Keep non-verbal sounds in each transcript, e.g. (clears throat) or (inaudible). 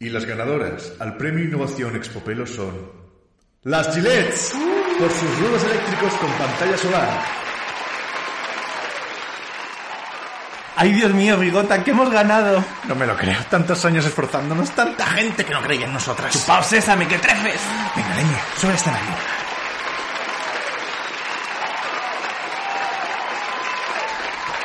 Y las ganadoras al Premio Innovación Expopelo son... Las Gillets, por sus ruedos eléctricos con pantalla solar. ¡Ay, Dios mío, Bigota, que hemos ganado! No me lo creo, tantos años esforzándonos, tanta gente que no creía en nosotras. ¡Chupao sésame, que trefes! Venga, leñe, sube este escenario.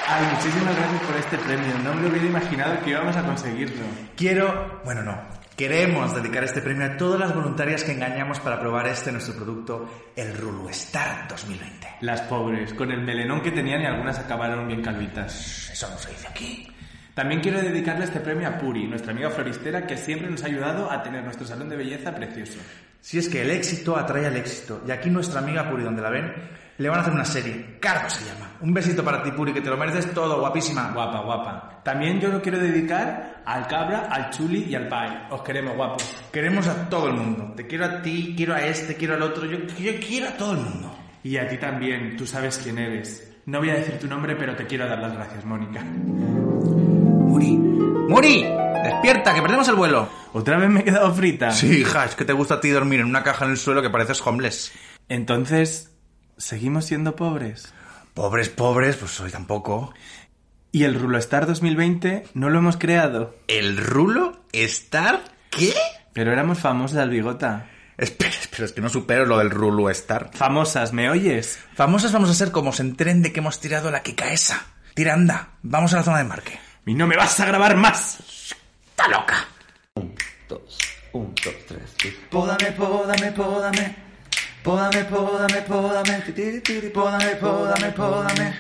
Ay, muchísimas gracias por este premio. No me lo hubiera imaginado que íbamos a conseguirlo. Quiero, bueno, no, queremos dedicar este premio a todas las voluntarias que engañamos para probar este nuestro producto, el Rulu Star 2020. Las pobres, con el melenón que tenían y algunas acabaron bien calvitas. Eso no se dice aquí. También quiero dedicarle este premio a Puri, nuestra amiga floristera que siempre nos ha ayudado a tener nuestro salón de belleza precioso. Si es que el éxito atrae al éxito, y aquí nuestra amiga Puri, donde la ven, le van a hacer una serie. Cargo se llama. Un besito para ti, Puri, que te lo mereces todo, guapísima. Guapa, guapa. También yo lo quiero dedicar al Cabra, al Chuli y al Pai. Os queremos, guapos. Queremos a todo el mundo. Te quiero a ti, quiero a este, quiero al otro. Yo, yo quiero a todo el mundo. Y a ti también, tú sabes quién eres. No voy a decir tu nombre, pero te quiero dar las gracias, Mónica. Muri, Muri, despierta, que perdemos el vuelo. ¿Otra vez me he quedado frita? Sí, hija, es que te gusta a ti dormir en una caja en el suelo que pareces homeless. Entonces, ¿seguimos siendo pobres? Pobres, pobres, pues hoy tampoco. ¿Y el Rulo Star 2020 no lo hemos creado? ¿El Rulo Star? ¿Qué? Pero éramos famosas al bigota. Espera, espera, es que no supero lo del Rulo Star. Famosas, ¿me oyes? Famosas vamos a ser como se enteren de que hemos tirado la esa. Tira, anda, vamos a la zona de marque. Y no me vas a grabar más. ¡Está loca! dos, un, dos, tres. y- Pódame, pódame, pódame. Pódame, pódame, pódame. Tiri, tiri, Pódame, pódame, pódame.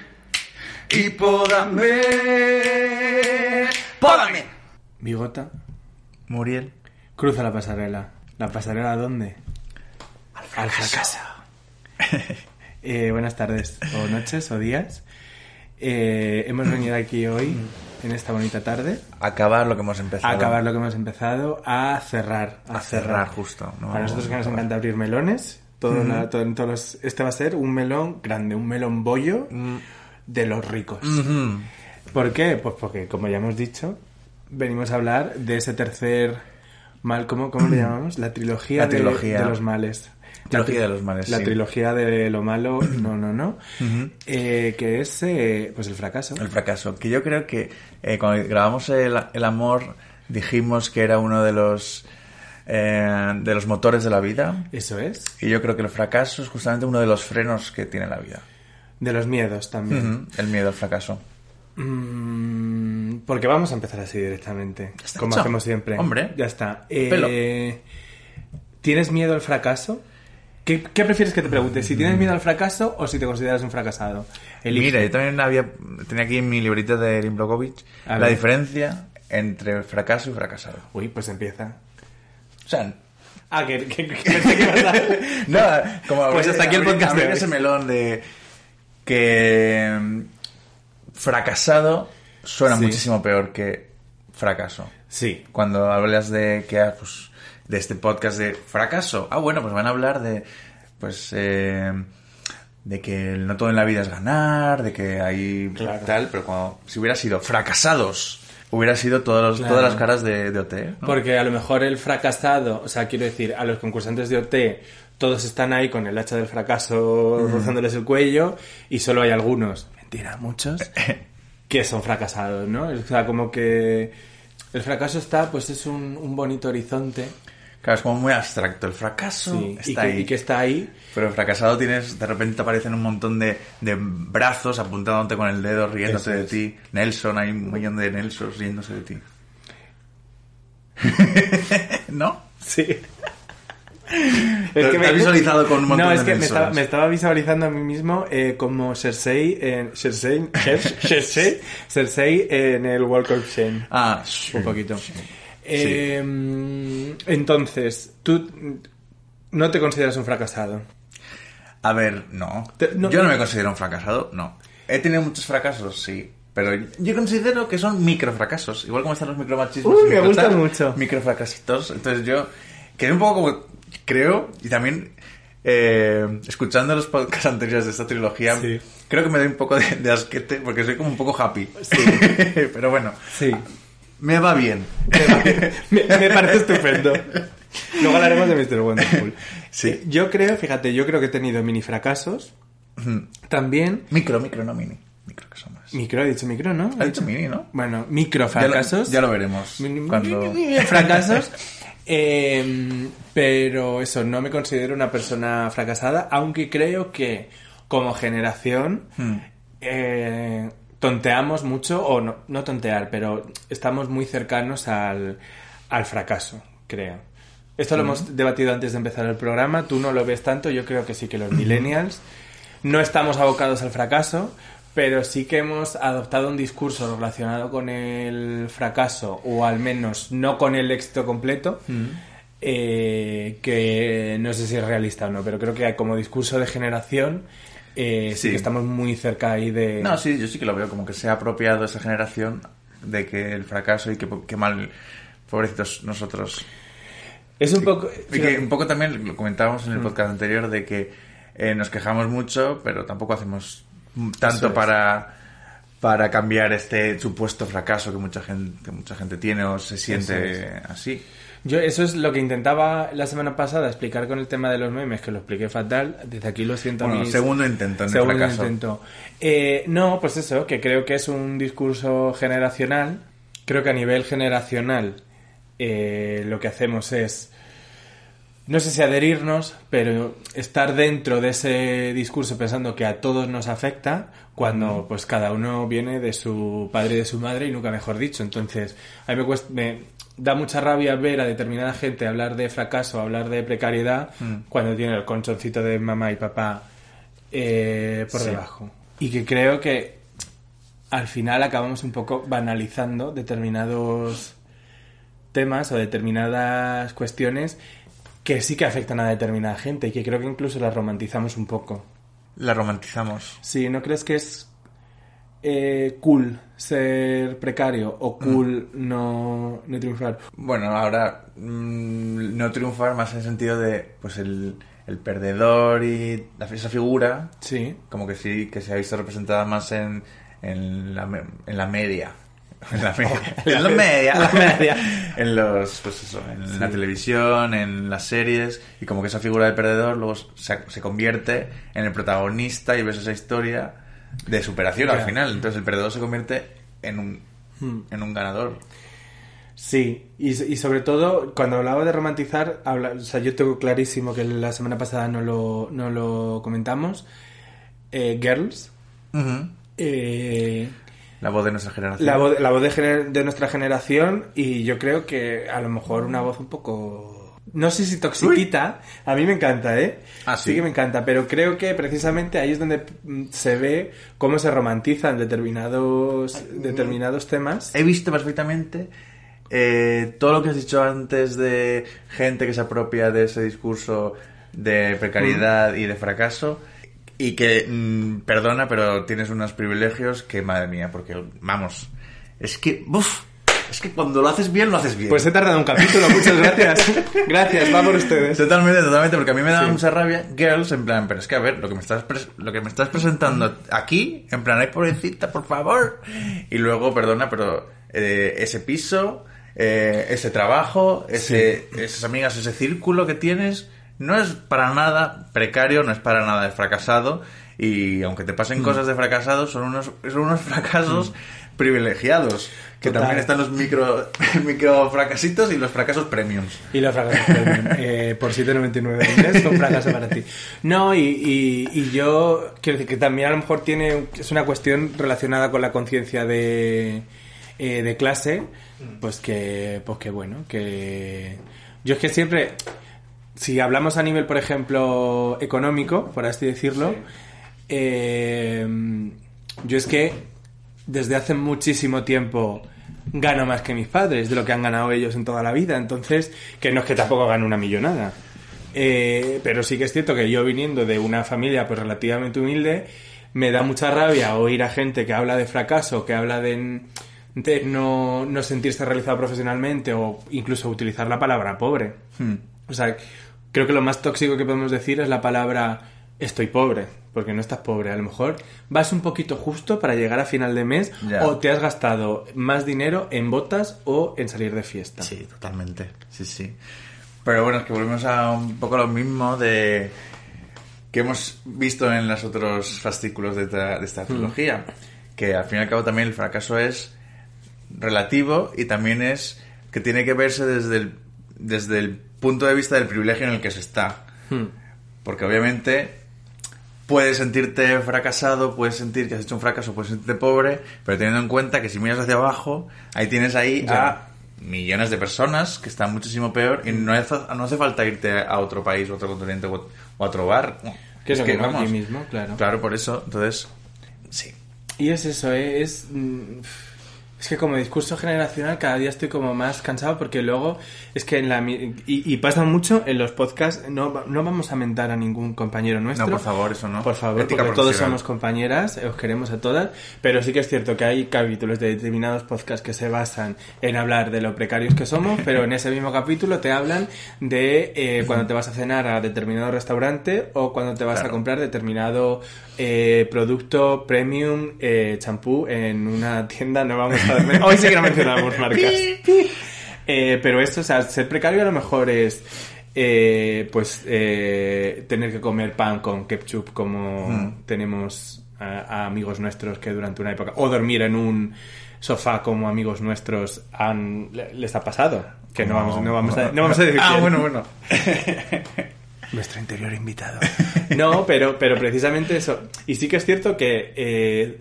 Y pódame. Pódame. Bigota, Muriel. cruza la pasarela. ¿La pasarela dónde? Al fracaso. Eh, buenas tardes, o noches, o días. Eh, hemos venido aquí hoy, en esta bonita tarde, Acabar lo que hemos empezado. a acabar lo que hemos empezado, a cerrar. A cerrar, justo. ¿no? Para nosotros que nos encanta abrir melones, todo, la- todo- en todos los- este va a ser un melón grande, un melón bollo de los ricos. ¿Por qué? Pues porque, como ya hemos dicho, venimos a hablar de ese tercer mal, ¿cómo, cómo le llamamos? La trilogía, La de- trilogía. De, los males. Trilogía de los males, La sí. trilogía de lo malo, (clears throat) no, no, no. Eh, que es, eh, pues, el fracaso. El fracaso. Que yo creo que eh, cuando grabamos el, el amor dijimos que era uno de los eh, de los motores de la vida. Eso es. Y yo creo que el fracaso es justamente uno de los frenos que tiene la vida. De los miedos también. El miedo al fracaso. Mm, porque vamos a empezar así directamente, está como hecho. hacemos siempre. Hombre. Ya está. Eh, ¿Tienes miedo al fracaso? ¿Qué, qué prefieres que te pregunte? ¿Si tienes miedo al fracaso o si te consideras un fracasado? Elige. Mira, yo también había tenía aquí en mi librito de Erin la diferencia entre fracaso y fracasado. Uy, pues empieza. O sea, Ah, que, que, que pensé que ibas a- (laughs) no, como Pues hasta aquí el abrir- podcast de abrir ese melón de que mm, fracasado suena Sí. muchísimo peor que fracaso. Sí. Cuando hablas de que ah, pues, de este podcast de fracaso, ah bueno, pues van a hablar de pues eh, de que no todo en la vida es ganar, de que hay Claro. tal, pero cuando si hubiera sido fracasados, hubiera sido todos los- Claro. todas las caras de, de OT. ¿no? Porque a lo mejor el fracasado, o sea, quiero decir, a los concursantes de OT, todos están ahí con el hacha del fracaso rozándoles el cuello y solo hay algunos, mentira, muchos, (laughs) que son fracasados, ¿no? O sea, como que el fracaso está, pues es un, un bonito horizonte. Claro, es como muy abstracto. El fracaso Sí, y, está que, ahí. y que está ahí. Pero el fracasado tienes, de repente te aparecen un montón de, de brazos apuntándote con el dedo, riéndose de es. ti. Nelson, hay un millón de Nelsons riéndose de ti. (laughs) ¿No? Sí. (laughs) Te- te has visualizado con un montón No, de es que me estaba, me estaba visualizando a mí mismo eh, como Cersei en, Cersei, (laughs) Cersei, Cersei en el Walk of Shame. Ah, un poquito. Eh, entonces, tú no te consideras un fracasado. A ver, no. Te- no- Yo no me considero un fracasado, no. He tenido muchos fracasos, sí. Pero yo considero que son microfracasos. Igual como están los micromachismos. Uy, me gusta microtal, mucho. Microfracasitos. Entonces yo quedé un poco como... Creo, y también eh, escuchando los podcasts anteriores de esta trilogía, Sí. creo que me doy un poco de, de asquete porque soy como un poco happy. Sí. (laughs) Pero bueno, Sí. Me va bien. me, me parece estupendo. Luego hablaremos de Mr. Wonderful. Sí. Eh, Yo creo, fíjate, yo creo que he tenido mini fracasos. También. Micro, micro, no mini. Micro que son más. Micro, he dicho micro, ¿no? Ha dicho mini, ¿no? Bueno, micro Ya lo, fracasos. ya lo veremos. Mini- Cuando... fracasos. (laughs) Eh, pero eso, no me considero una persona fracasada, aunque creo que como generación Hmm. eh, tonteamos mucho, o no, no tontear, pero estamos muy cercanos al, al fracaso, creo. Esto lo hemos debatido antes de empezar el programa, tú no lo ves tanto, yo creo que sí que los millennials. No estamos abocados al fracaso, pero sí que hemos adoptado un discurso relacionado con el fracaso, o al menos no con el éxito completo, eh, que no sé si es realista o no, pero creo que como discurso de generación eh, sí. Sí. que estamos muy cerca ahí de... No, sí, yo sí que lo veo como que se ha apropiado esa generación de que el fracaso y que, que mal, pobrecitos nosotros. Es un poco... Y que un poco también lo comentábamos Mm. en el podcast anterior de que eh, nos quejamos mucho, pero tampoco hacemos tanto es. para para cambiar este supuesto fracaso que mucha gente que mucha gente tiene o se siente así. Yo eso es lo que intentaba la semana pasada explicar con el tema de los memes, que lo expliqué fatal. Desde aquí lo siento Bueno, mis- segundo intento en el Segundo fracaso. intento. Eh, no, pues eso, que creo que es un discurso generacional. Creo que a nivel generacional eh, lo que hacemos es, no sé si adherirnos, pero estar dentro de ese discurso pensando que a todos nos afecta, cuando pues cada uno viene de su padre y de su madre y nunca mejor dicho. Entonces, a mí me, cuesta, me da mucha rabia ver a determinada gente hablar de fracaso, hablar de precariedad, cuando tiene el conchoncito de mamá y papá eh, por Sí. debajo. Y que creo que al final acabamos un poco banalizando determinados temas o determinadas cuestiones que sí que afectan a determinada gente y que creo que incluso las romantizamos un poco. La romantizamos. Sí, ¿no crees que es eh, cool ser precario o cool no, no triunfar? Bueno, ahora mm, no triunfar más en el sentido de pues el, el perdedor y la, esa figura Sí. como que sí que se ha visto representada más en, en, la, en la media. En (laughs) la media. en (laughs) la media. En (laughs) la media. en los, pues eso, en la televisión, en las series, y como que esa figura del perdedor luego se, se convierte en el protagonista y ves esa historia de superación al final. Entonces el perdedor se convierte en un, Hmm. en un ganador. Sí, y, y sobre todo, cuando hablaba de romantizar, habla- o sea, yo tengo clarísimo que la semana pasada no lo, no lo comentamos. Eh, Girls. eh, La voz de nuestra generación. la voz, la voz de, gener- de nuestra generación y yo creo que a lo mejor una voz un poco... No sé si toxiquita, a mí me encanta, ¿eh? Ah, sí. que me encanta, pero creo que precisamente ahí es donde mm, se ve cómo se romantizan determinados, determinados temas. He visto perfectamente eh, todo lo que has dicho antes de gente que se apropia de ese discurso de precariedad y de fracaso y que, mm, perdona, pero tienes unos privilegios que, madre mía, porque, vamos, es que, uf, es que cuando lo haces bien, lo haces bien. Pues he tardado un capítulo, muchas gracias. (laughs) Gracias, va por ustedes. Totalmente, totalmente, porque a mí me daba Sí. mucha rabia Girls, en plan, pero es que a ver, lo que me estás lo que me estás presentando aquí, en plan, ay pobrecita, por favor. Y luego, perdona, pero eh, ese piso, eh, ese trabajo, ese, esas amigas, ese círculo que tienes, no es para nada precario, no es para nada de fracasado. Y aunque te Mm. pasen cosas de fracasado, son unos, son unos fracasos privilegiados. Que Total. también están los micro, (laughs) micro fracasitos y los fracasos premiums. Y los fracasos premium, (laughs) eh, por 7,99 al mes, un fracaso para ti. No, y, y, y yo quiero decir que también a lo mejor tiene es una cuestión relacionada con la conciencia de, eh, de clase, pues que, pues que bueno, que yo es que siempre, si hablamos a nivel, por ejemplo, económico, por así decirlo, eh, yo es que desde hace muchísimo tiempo gano más que mis padres, de lo que han ganado ellos en toda la vida. Entonces, que no es que tampoco gane una millonada. Eh, pero sí que es cierto que yo viniendo de una familia pues relativamente humilde, me da mucha rabia oír a gente que habla de fracaso, que habla de, de no, no sentirse realizado profesionalmente o incluso utilizar la palabra pobre. Hmm. O sea, creo que lo más tóxico que podemos decir es la palabra estoy pobre, porque no estás pobre. A lo mejor vas un poquito justo para llegar a final de mes Ya. o te has gastado más dinero en botas o en salir de fiesta. Sí, totalmente. Sí, sí. Pero bueno, es que volvemos a un poco lo mismo de que hemos visto en los otros fascículos de, esta- de esta trilogía. Que al fin y al cabo también el fracaso es relativo y también es que tiene que verse desde el, desde el punto de vista del privilegio en el que se está. Hmm. Porque obviamente puedes sentirte fracasado, puedes sentir que has hecho un fracaso, puedes sentirte pobre, pero teniendo en cuenta que si miras hacia abajo, ahí tienes ahí Ya. a millones de personas que están muchísimo peor y no hace, no hace falta irte a otro país o otro continente o a otro bar. Que es lo mismo aquí mismo, claro. Claro, por eso, entonces, sí. Y es eso, ¿eh? es... mm, Es que como discurso generacional cada día estoy como más cansado porque luego es que en la... Y, y pasa mucho en los podcasts, no, no vamos a mentar a ningún compañero nuestro. No, por favor, eso no. Por favor, Ética porque todos somos compañeras, os queremos a todas, pero sí que es cierto que hay capítulos de determinados podcasts que se basan en hablar de lo precarios que somos, pero en ese mismo capítulo te hablan de eh, cuando te vas a cenar a determinado restaurante o cuando te vas Claro. a comprar determinado eh, producto premium, eh, champú en una tienda, no vamos a... Hoy sí que no mencionamos marcas. Eh, pero esto, o sea, ser precario a lo mejor es... eh, pues eh, tener que comer pan con ketchup como Hmm. tenemos a, a amigos nuestros que durante una época o dormir en un sofá como amigos nuestros han le- les ha pasado que no vamos no vamos a, no vamos a decir Ah, quién. bueno, bueno. (laughs) Nuestro interior invitado. No, pero, pero precisamente eso. Y sí que es cierto que eh,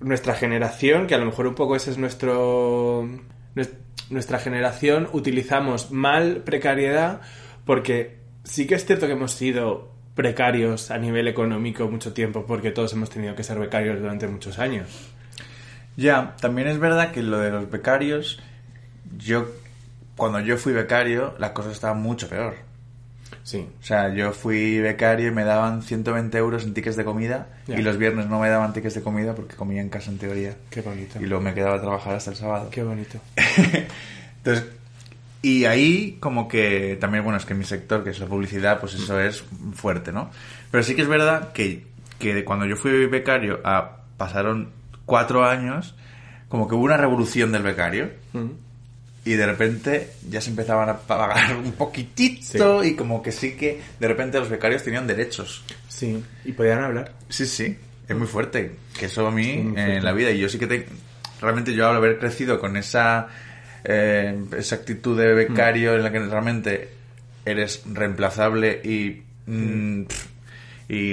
nuestra generación, que a lo mejor un poco ese es nuestro. nues- Nuestra generación utilizamos mal precariedad porque sí que es cierto que hemos sido precarios a nivel económico mucho tiempo porque todos hemos tenido que ser becarios durante muchos años. Ya, también es verdad que lo de los becarios, yo, cuando yo fui becario, la cosa estaba mucho peor. Sí. O sea, yo fui becario y me daban 120 euros en tickets de comida Ya. y los viernes no me daban tickets de comida porque comía en casa en teoría. Qué bonito. Y luego me quedaba a trabajar hasta el sábado. Qué bonito. (laughs) Entonces, y ahí como que también, bueno, es que mi sector, que es la publicidad, pues eso es fuerte, ¿no? Pero sí que es verdad que, que cuando yo fui becario a pasaron cuatro años, como que hubo una revolución del becario Mm. Y de repente ya se empezaban a pagar un poquitito y como que sí que de repente los becarios tenían derechos. Sí. Y podían hablar. Sí, sí, es muy fuerte. Que eso a mí Sí, eh, en la vida. Y yo sí que te, realmente yo al haber crecido con esa, eh, esa actitud de becario en la que realmente eres reemplazable y, mm, pf, y,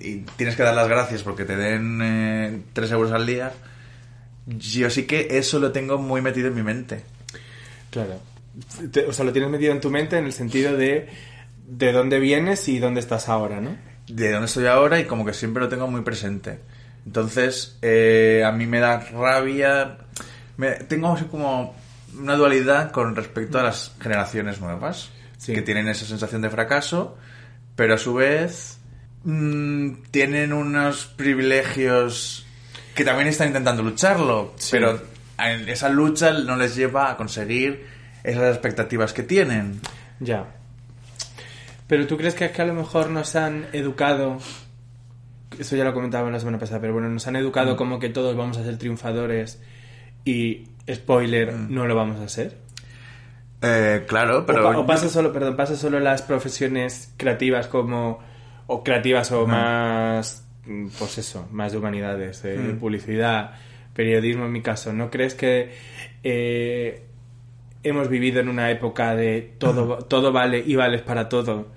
y tienes que dar las gracias porque te den eh, 3 euros al día, yo sí que eso lo tengo muy metido en mi mente. Claro. Te- o sea, lo tienes metido en tu mente en el sentido de de dónde vienes y dónde estás ahora, ¿no? de dónde estoy ahora y como que siempre lo tengo muy presente. Entonces, eh, a mí me da rabia. me- tengo así como una dualidad con respecto a las generaciones nuevas, Sí. que tienen esa sensación de fracaso, pero a su vez mm, tienen unos privilegios que también están intentando lucharlo, Sí. pero esa lucha no les lleva a conseguir esas expectativas que tienen. Ya. Pero tú crees que es que a lo mejor nos han educado, eso ya lo comentaba la semana pasada, pero bueno, nos han educado Mm. como que todos vamos a ser triunfadores y, spoiler, Mm. no lo vamos a ser. Eh, claro, pero... o, pa- o pasa solo, perdón, pasa solo las profesiones creativas como, o creativas o más, pues eso, más de humanidades, de Mm. publicidad, periodismo en mi caso. ¿No crees que eh, hemos vivido en una época de todo, todo vale y vales para todo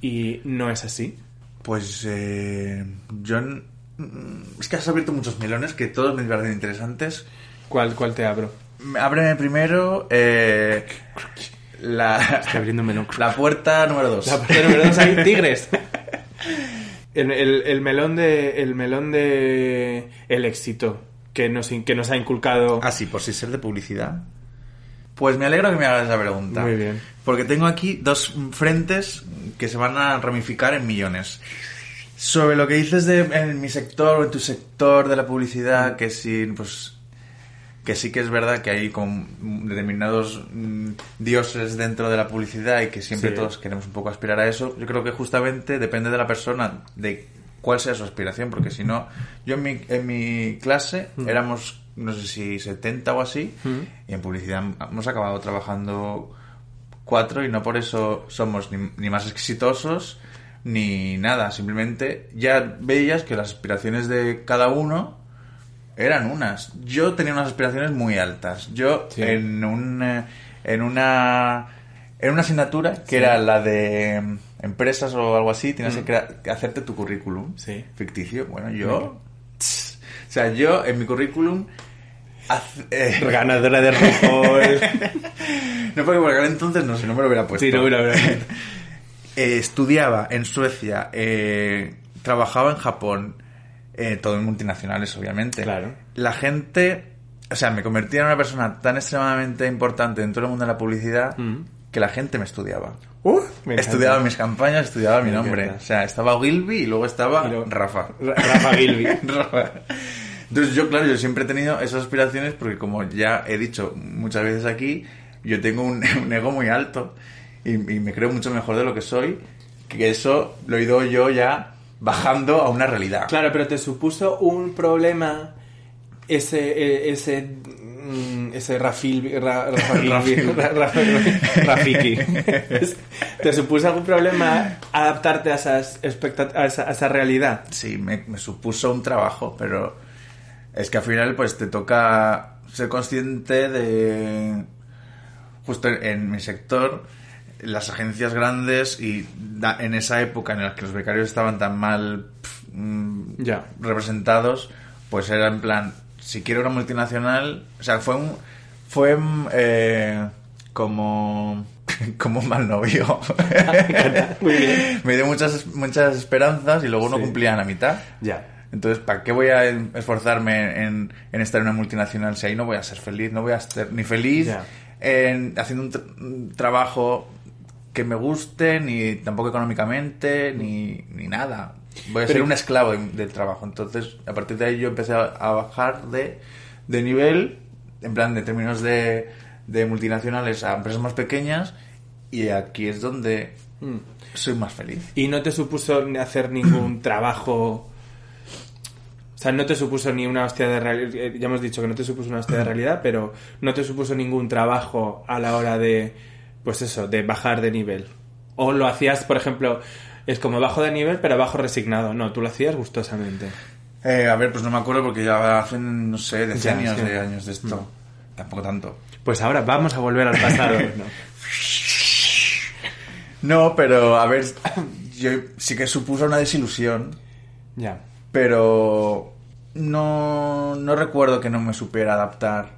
y no es así? Pues eh, yo... mm, Es que has abierto muchos melones que todos me parecen interesantes. ¿Cuál, cuál te abro? Ábreme primero eh, la, (laughs) Estoy abriendo un melón. la puerta número 2. La parte número dos hay (laughs) tigres. El, el- el melón de el melón de el éxito que nos, que nos ha inculcado. Ah, sí, por si ser de publicidad. Pues me alegro que me hagas esa pregunta. Muy bien. Porque tengo aquí dos frentes que se van a ramificar en millones. Sobre lo que dices de en mi sector o en tu sector de la publicidad, que sí, pues que sí que es verdad que hay como determinados mm, dioses dentro de la publicidad y que siempre Sí. todos queremos un poco aspirar a eso. Yo creo que justamente depende de la persona, de cuál sea su aspiración, porque si no, yo en mi, en mi clase éramos, no sé si 70 o así, y en publicidad hemos acabado trabajando cuatro y no por eso somos ni, ni más exitosos ni nada, simplemente ya veías que las aspiraciones de cada uno eran unas. Yo tenía unas aspiraciones muy altas. Yo Sí. en un eh, en una en una asignatura que era la de empresas o algo así, tienes que, que hacerte tu currículum Sí. ficticio. Bueno, yo tss, (laughs) o sea, yo en mi currículum haz- eh, (laughs) Ganadora de RuPaul. (laughs) no porque por aquel entonces no, si no me lo hubiera puesto. Sí, no, mira, mira. Eh, estudiaba en Suecia, eh, trabajaba en Japón, todo en multinacionales, obviamente. Claro. La gente, o sea, me convertía en una persona tan extremadamente importante dentro del mundo de la publicidad Mm. que la gente me estudiaba. Uh, estudiaba mis campañas, estudiaba mi nombre. O sea, estaba Gilby y luego estaba Y luego- Rafa. Ra- Rafa Gilby. (laughs) Rafa. Entonces yo, claro, yo siempre he tenido esas aspiraciones porque como ya he dicho muchas veces aquí, yo tengo un, (laughs) un ego muy alto y, y me creo mucho mejor de lo que soy, que eso lo he ido yo ya bajando a una realidad. Claro, pero te supuso un problema ese eh, ese mm, ese Rafil Ra- (laughs) (laughs) Rafiki. (laughs) ¿Te supuso algún problema adaptarte a esas a esa, a esa realidad? Sí, me, me supuso un trabajo, pero es que al final pues te toca ser consciente de justo en, en mi sector las agencias grandes y da- en esa época en la que los becarios estaban tan mal pf, mm, representados, pues era en plan, si quiero una multinacional, o sea, fue un fue eh, como (laughs) como un mal novio. (laughs) Muy bien. Me dio muchas muchas esperanzas y luego no Sí. cumplía la mitad. Ya. Entonces, ¿para qué voy a esforzarme en, en estar en una multinacional si ahí no voy a ser feliz? No voy a ser ni feliz Ya. en, haciendo un, tra- un trabajo que me guste, ni tampoco económicamente, ni, ni nada. Voy a ser un esclavo de- del trabajo. Entonces, a partir de ahí yo empecé a, bajar de, de nivel, en plan, de términos de, de multinacionales a empresas más pequeñas, y aquí es donde Mm. soy más feliz. Y no te supuso hacer ningún (clears throat) trabajo. O sea, no te supuso ni una hostia de realidad. Ya hemos dicho que no te supuso una hostia de (clears throat) realidad, pero no te supuso ningún trabajo a la hora de. Pues eso, de bajar de nivel. O lo hacías, por ejemplo, es como bajo de nivel, pero bajo resignado. No, tú lo hacías gustosamente. Eh, a ver, pues no me acuerdo porque ya hacen, no sé, decenios Ya, sí. de años de esto. Tampoco tanto. Pues ahora vamos a volver al pasado. (laughs) ¿no? No, pero a ver, yo sí que supuso una desilusión, Ya. pero no, no recuerdo que no me supiera adaptar.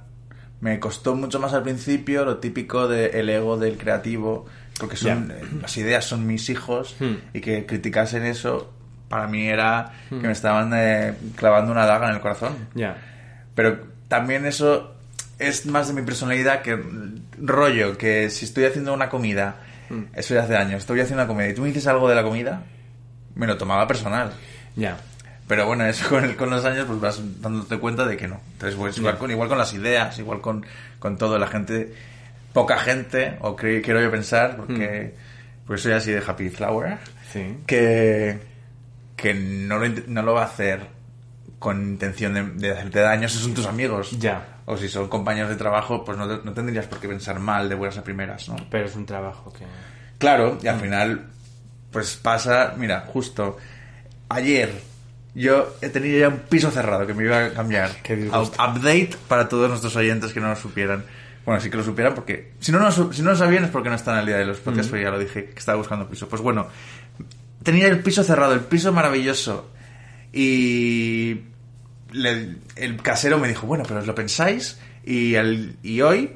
Me costó mucho más al principio lo típico del ego del creativo, porque son, Ya. eh, las ideas son mis hijos Hmm. y que criticasen eso para mí era que me estaban eh, clavando una daga en el corazón. Ya. Pero también eso es más de mi personalidad que rollo, que si estoy haciendo una comida, eso ya hace años, estoy haciendo una comida y tú me dices algo de la comida, me lo tomaba personal. Ya. Pero bueno, eso con, el- con los años pues vas dándote cuenta de que no. Entonces, pues, igual, con, igual con las ideas, igual con, con todo, la gente, poca gente, o quiero yo pensar, porque pues soy así de Happy Flower, Sí. que, que no, lo, no lo va a hacer con intención de, de hacerte daño si son tus amigos. Ya. O si son compañeros de trabajo, pues no, no tendrías por qué pensar mal de buenas a primeras, ¿no? Pero es un trabajo que. Claro, y al final, pues pasa, mira, justo ayer yo he tenido ya un piso cerrado que me iba a cambiar. Qué Update para todos nuestros oyentes que no lo supieran. Bueno, sí que lo supieran porque si no, no, si no lo sabían es porque no están al día de los podcasts, pero ya lo dije, que estaba buscando piso. Pues bueno, tenía el piso cerrado, el piso maravilloso. Y le- el casero me dijo, bueno, pero os lo pensáis y, al- y hoy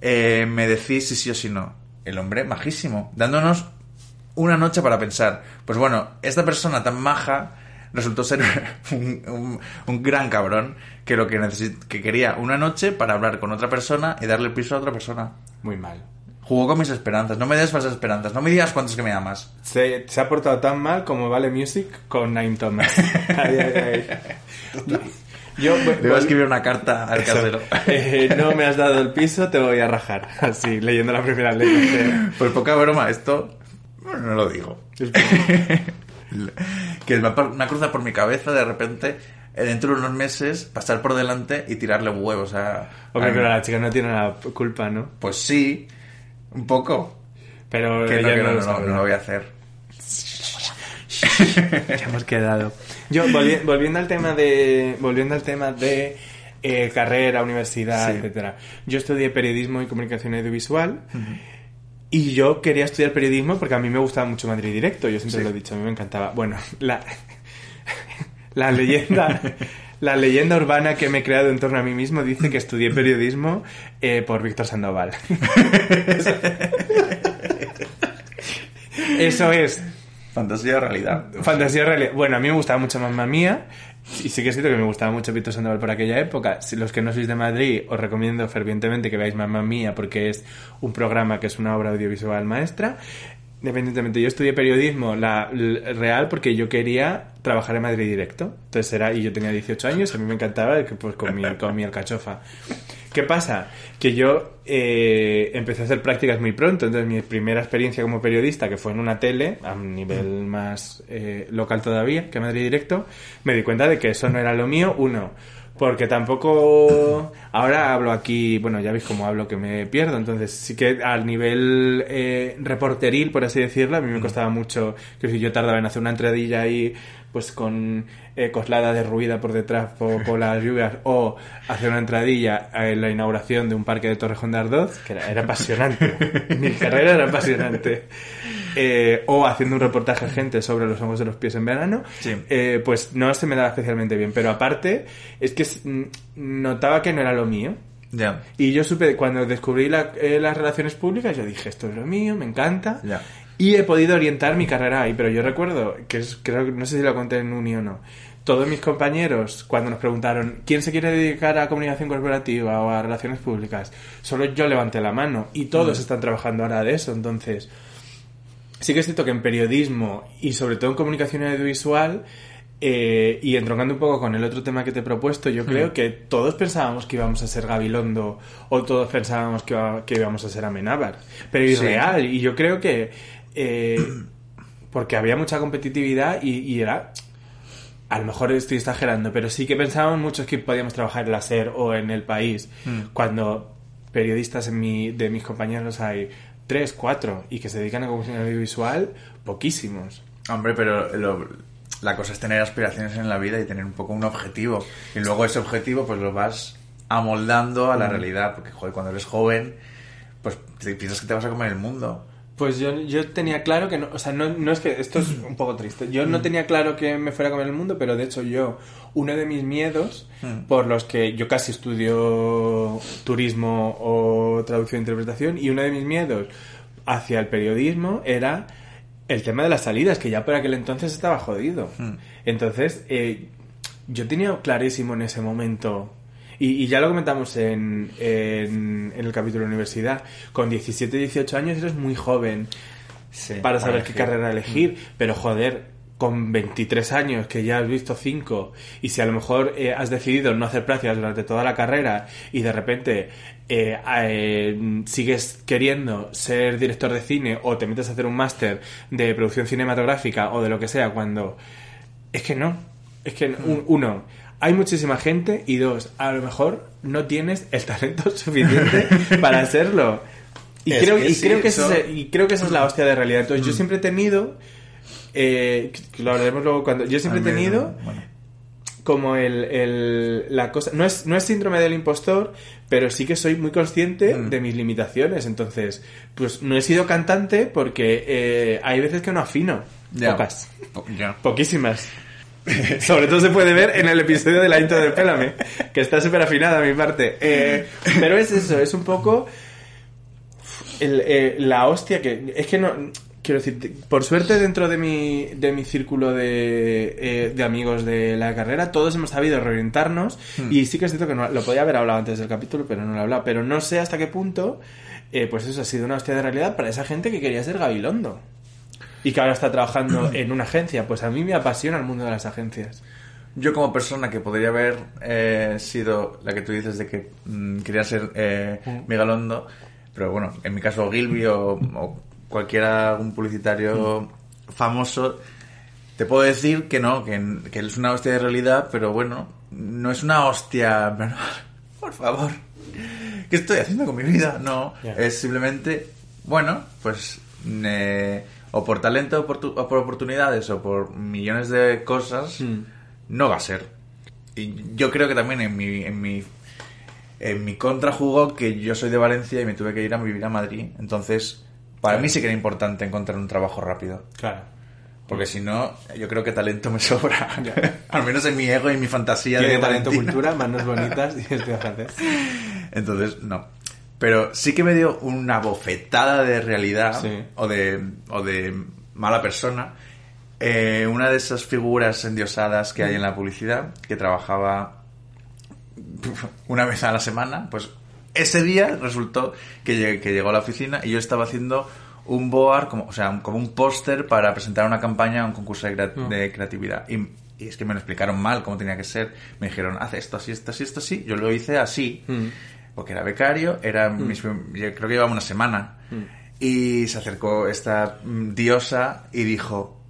eh, me decís si sí o si no. El hombre majísimo, dándonos una noche para pensar. Pues bueno, esta persona tan maja resultó ser (laughs) un, un- un gran cabrón que lo que que quería una noche para hablar con otra persona y darle piso a otra persona. Muy mal. Jugó con mis esperanzas. No me des falsas esperanzas. No me digas cuántos que me amas. Se, se ha portado tan mal como Vale Music con Nine Thomas. (laughs) Ay, ay, ay. Yo Le voy a escribir una carta al Eso. casero. (laughs) Eh, no me has dado el piso, te voy a rajar. Así, leyendo la primera ley. Pues poca broma, esto. Bueno, no lo digo. (laughs) que va por- una cruza por mi cabeza de repente, eh, dentro de unos meses, pasar por delante y tirarle huevos a. Hombre, a- pero la chica no tiene la culpa, ¿no? Pues sí, un poco. Pero Que no, que no, no, lo no, voy a hacer. Ya hemos quedado. Yo, volvi- volviendo al tema de. Volviendo al tema de eh, carrera, universidad, Sí. etcétera. Yo estudié periodismo y comunicación audiovisual. Y yo quería estudiar periodismo porque a mí me gustaba mucho Madrid Directo, yo siempre Sí. lo he dicho, a mí me encantaba. Bueno, la, (laughs) la leyenda la leyenda urbana que me he creado en torno a mí mismo dice que estudié periodismo eh, por Víctor Sandoval. (laughs) Eso es Fantasía realidad. Fantasía realidad. Bueno, a mí me gustaba mucho Mamma Mía. Y sí que es cierto que me gustaba mucho Víctor Sandoval por aquella época. Si los que no sois de Madrid, os recomiendo fervientemente que veáis Mamma Mía porque es un programa que es una obra audiovisual maestra. Independientemente, yo estudié periodismo la, real porque yo quería trabajar en Madrid directo. Entonces era, y yo tenía 18 años, a mí me encantaba pues, con, mi, con mi alcachofa. ¿Qué pasa? Que yo eh, empecé a hacer prácticas muy pronto, entonces mi primera experiencia como periodista, que fue en una tele, a nivel más eh, local todavía, que Madrid Directo, me di cuenta de que eso no era lo mío, uno, porque tampoco... Ahora hablo aquí, bueno, ya veis cómo hablo que me pierdo, entonces sí que al nivel eh, reporteril, por así decirlo, a mí me costaba mucho, que si yo tardaba en hacer una entradilla ahí, pues con eh, coslada derruida por detrás por, (laughs) por las lluvias, o hacer una entradilla en la inauguración de un parque de Torrejón de Ardoz, que era, era apasionante. (laughs) Mi carrera era apasionante. Eh, o haciendo un reportaje a gente sobre los hongos de los pies en verano, Sí. eh, pues no se me daba especialmente bien. Pero aparte, es que mm, notaba que no era lo mío. Ya. Y yo supe, cuando descubrí la- eh, las relaciones públicas, yo dije, esto es lo mío, me encanta. Ya. Y he podido orientar mi carrera ahí, pero yo recuerdo, que es, creo no sé si lo conté en Uni o no, todos mis compañeros, cuando nos preguntaron quién se quiere dedicar a comunicación corporativa o a relaciones públicas, solo yo levanté la mano y todos están trabajando ahora de eso, entonces sí que es cierto que en periodismo y sobre todo en comunicación audiovisual eh, y entroncando un poco con el otro tema que te he propuesto, yo creo que todos pensábamos que íbamos a ser Gabilondo o todos pensábamos que, iba- que íbamos a ser Amenábar, pero Sí. irreal y yo creo que eh, porque había mucha competitividad y, y era a lo mejor estoy exagerando, pero sí que pensábamos muchos que podíamos trabajar en la SER o en el país, cuando periodistas en mi, de mis compañeros hay tres, cuatro, y que se dedican a comunicación audiovisual, poquísimos. Hombre, pero lo- la cosa es tener aspiraciones en la vida y tener un poco un objetivo. Y luego ese objetivo pues lo vas amoldando a la realidad. Porque, joder, cuando eres joven, pues te piensas que te vas a comer el mundo. Pues yo, yo tenía claro que no, o sea, no, no es que esto es un poco triste. Yo no tenía claro que me fuera a comer el mundo, pero de hecho yo, uno de mis miedos, por los que yo casi estudio turismo o traducción e interpretación, y uno de mis miedos hacia el periodismo era el tema de las salidas, que ya por aquel entonces estaba jodido. Entonces, eh, yo tenía clarísimo en ese momento, y, y ya lo comentamos en, en, en el capítulo de universidad, con 17, 18 años eres muy joven para saber qué carrera elegir, pero joder, con 23 años que ya has visto 5 y si a lo mejor eh, has decidido no hacer prácticas durante toda la carrera y de repente eh, eh, sigues queriendo ser director de cine o te metes a hacer un máster de producción cinematográfica o de lo que sea cuando es que no, es que no. Un- uno, hay muchísima gente y dos, a lo mejor no tienes el talento (laughs) suficiente para hacerlo. Y Es creo, que y, sí, creo que eso- ese- y creo que esa es la hostia de realidad. Entonces, yo siempre he tenido, eh, lo hablaremos luego cuando, yo siempre he tenido bueno. como el, el- la cosa no es no es síndrome del impostor pero sí que soy muy consciente Mm. de mis limitaciones entonces pues no he sido cantante porque eh, hay veces que no afino Ya. pocas Po- ya. poquísimas (laughs) sobre todo se puede ver en el episodio de la intro de Pélame que está súper afinada mi parte Eh, pero es eso es un poco el- eh, la hostia que es que no quiero decir, por suerte dentro de mi, de mi círculo de, eh, de amigos de la carrera, todos hemos sabido reorientarnos y sí que es cierto que no, lo podía haber hablado antes del capítulo, pero no lo he hablado. Pero no sé hasta qué punto, eh, pues eso ha sido una hostia de realidad para esa gente que quería ser Gabilondo. Y que ahora está trabajando (clears throat) en una agencia. Pues a mí me apasiona el mundo de las agencias. Yo como persona que podría haber eh, sido la que tú dices de que mm, quería ser eh, Migalondo, pero bueno, en mi caso Gilby o, o cualquiera, un publicitario famoso, te puedo decir que no, que, que es una hostia de realidad, pero bueno, no es una hostia... (laughs) Por favor, ¿qué estoy haciendo con mi vida? No, Ya. es simplemente, bueno, pues... eh, o por talento o por, tu- o por oportunidades o por millones de cosas, Mm. no va a ser. Y yo creo que también en mi, en mi, en mi contra jugó que yo soy de Valencia y me tuve que ir a vivir a Madrid. Entonces, para mí sí que era importante encontrar un trabajo rápido. Claro. Porque si no, yo creo que talento me (laughs) sobra. Al menos en mi ego y en mi fantasía de talento, Valentina. cultura, manos bonitas (laughs) y francés. Entonces, no. Pero sí que me dio una bofetada de realidad Sí. o, de, o de mala persona. eh, una de esas figuras endiosadas que hay en la publicidad, que trabajaba (laughs) una vez a la semana, pues ese día resultó que, llegué- que llegó a la oficina y yo estaba haciendo un board, como, o sea, como un póster para presentar una campaña a un concurso de, crea- de creatividad. Y, y es que me lo explicaron mal cómo tenía que ser. Me dijeron, haz esto, así, esto, así, esto, así. Yo lo hice así, porque era becario, era mis- yo creo que llevaba una semana. Y se acercó esta mm, diosa y dijo,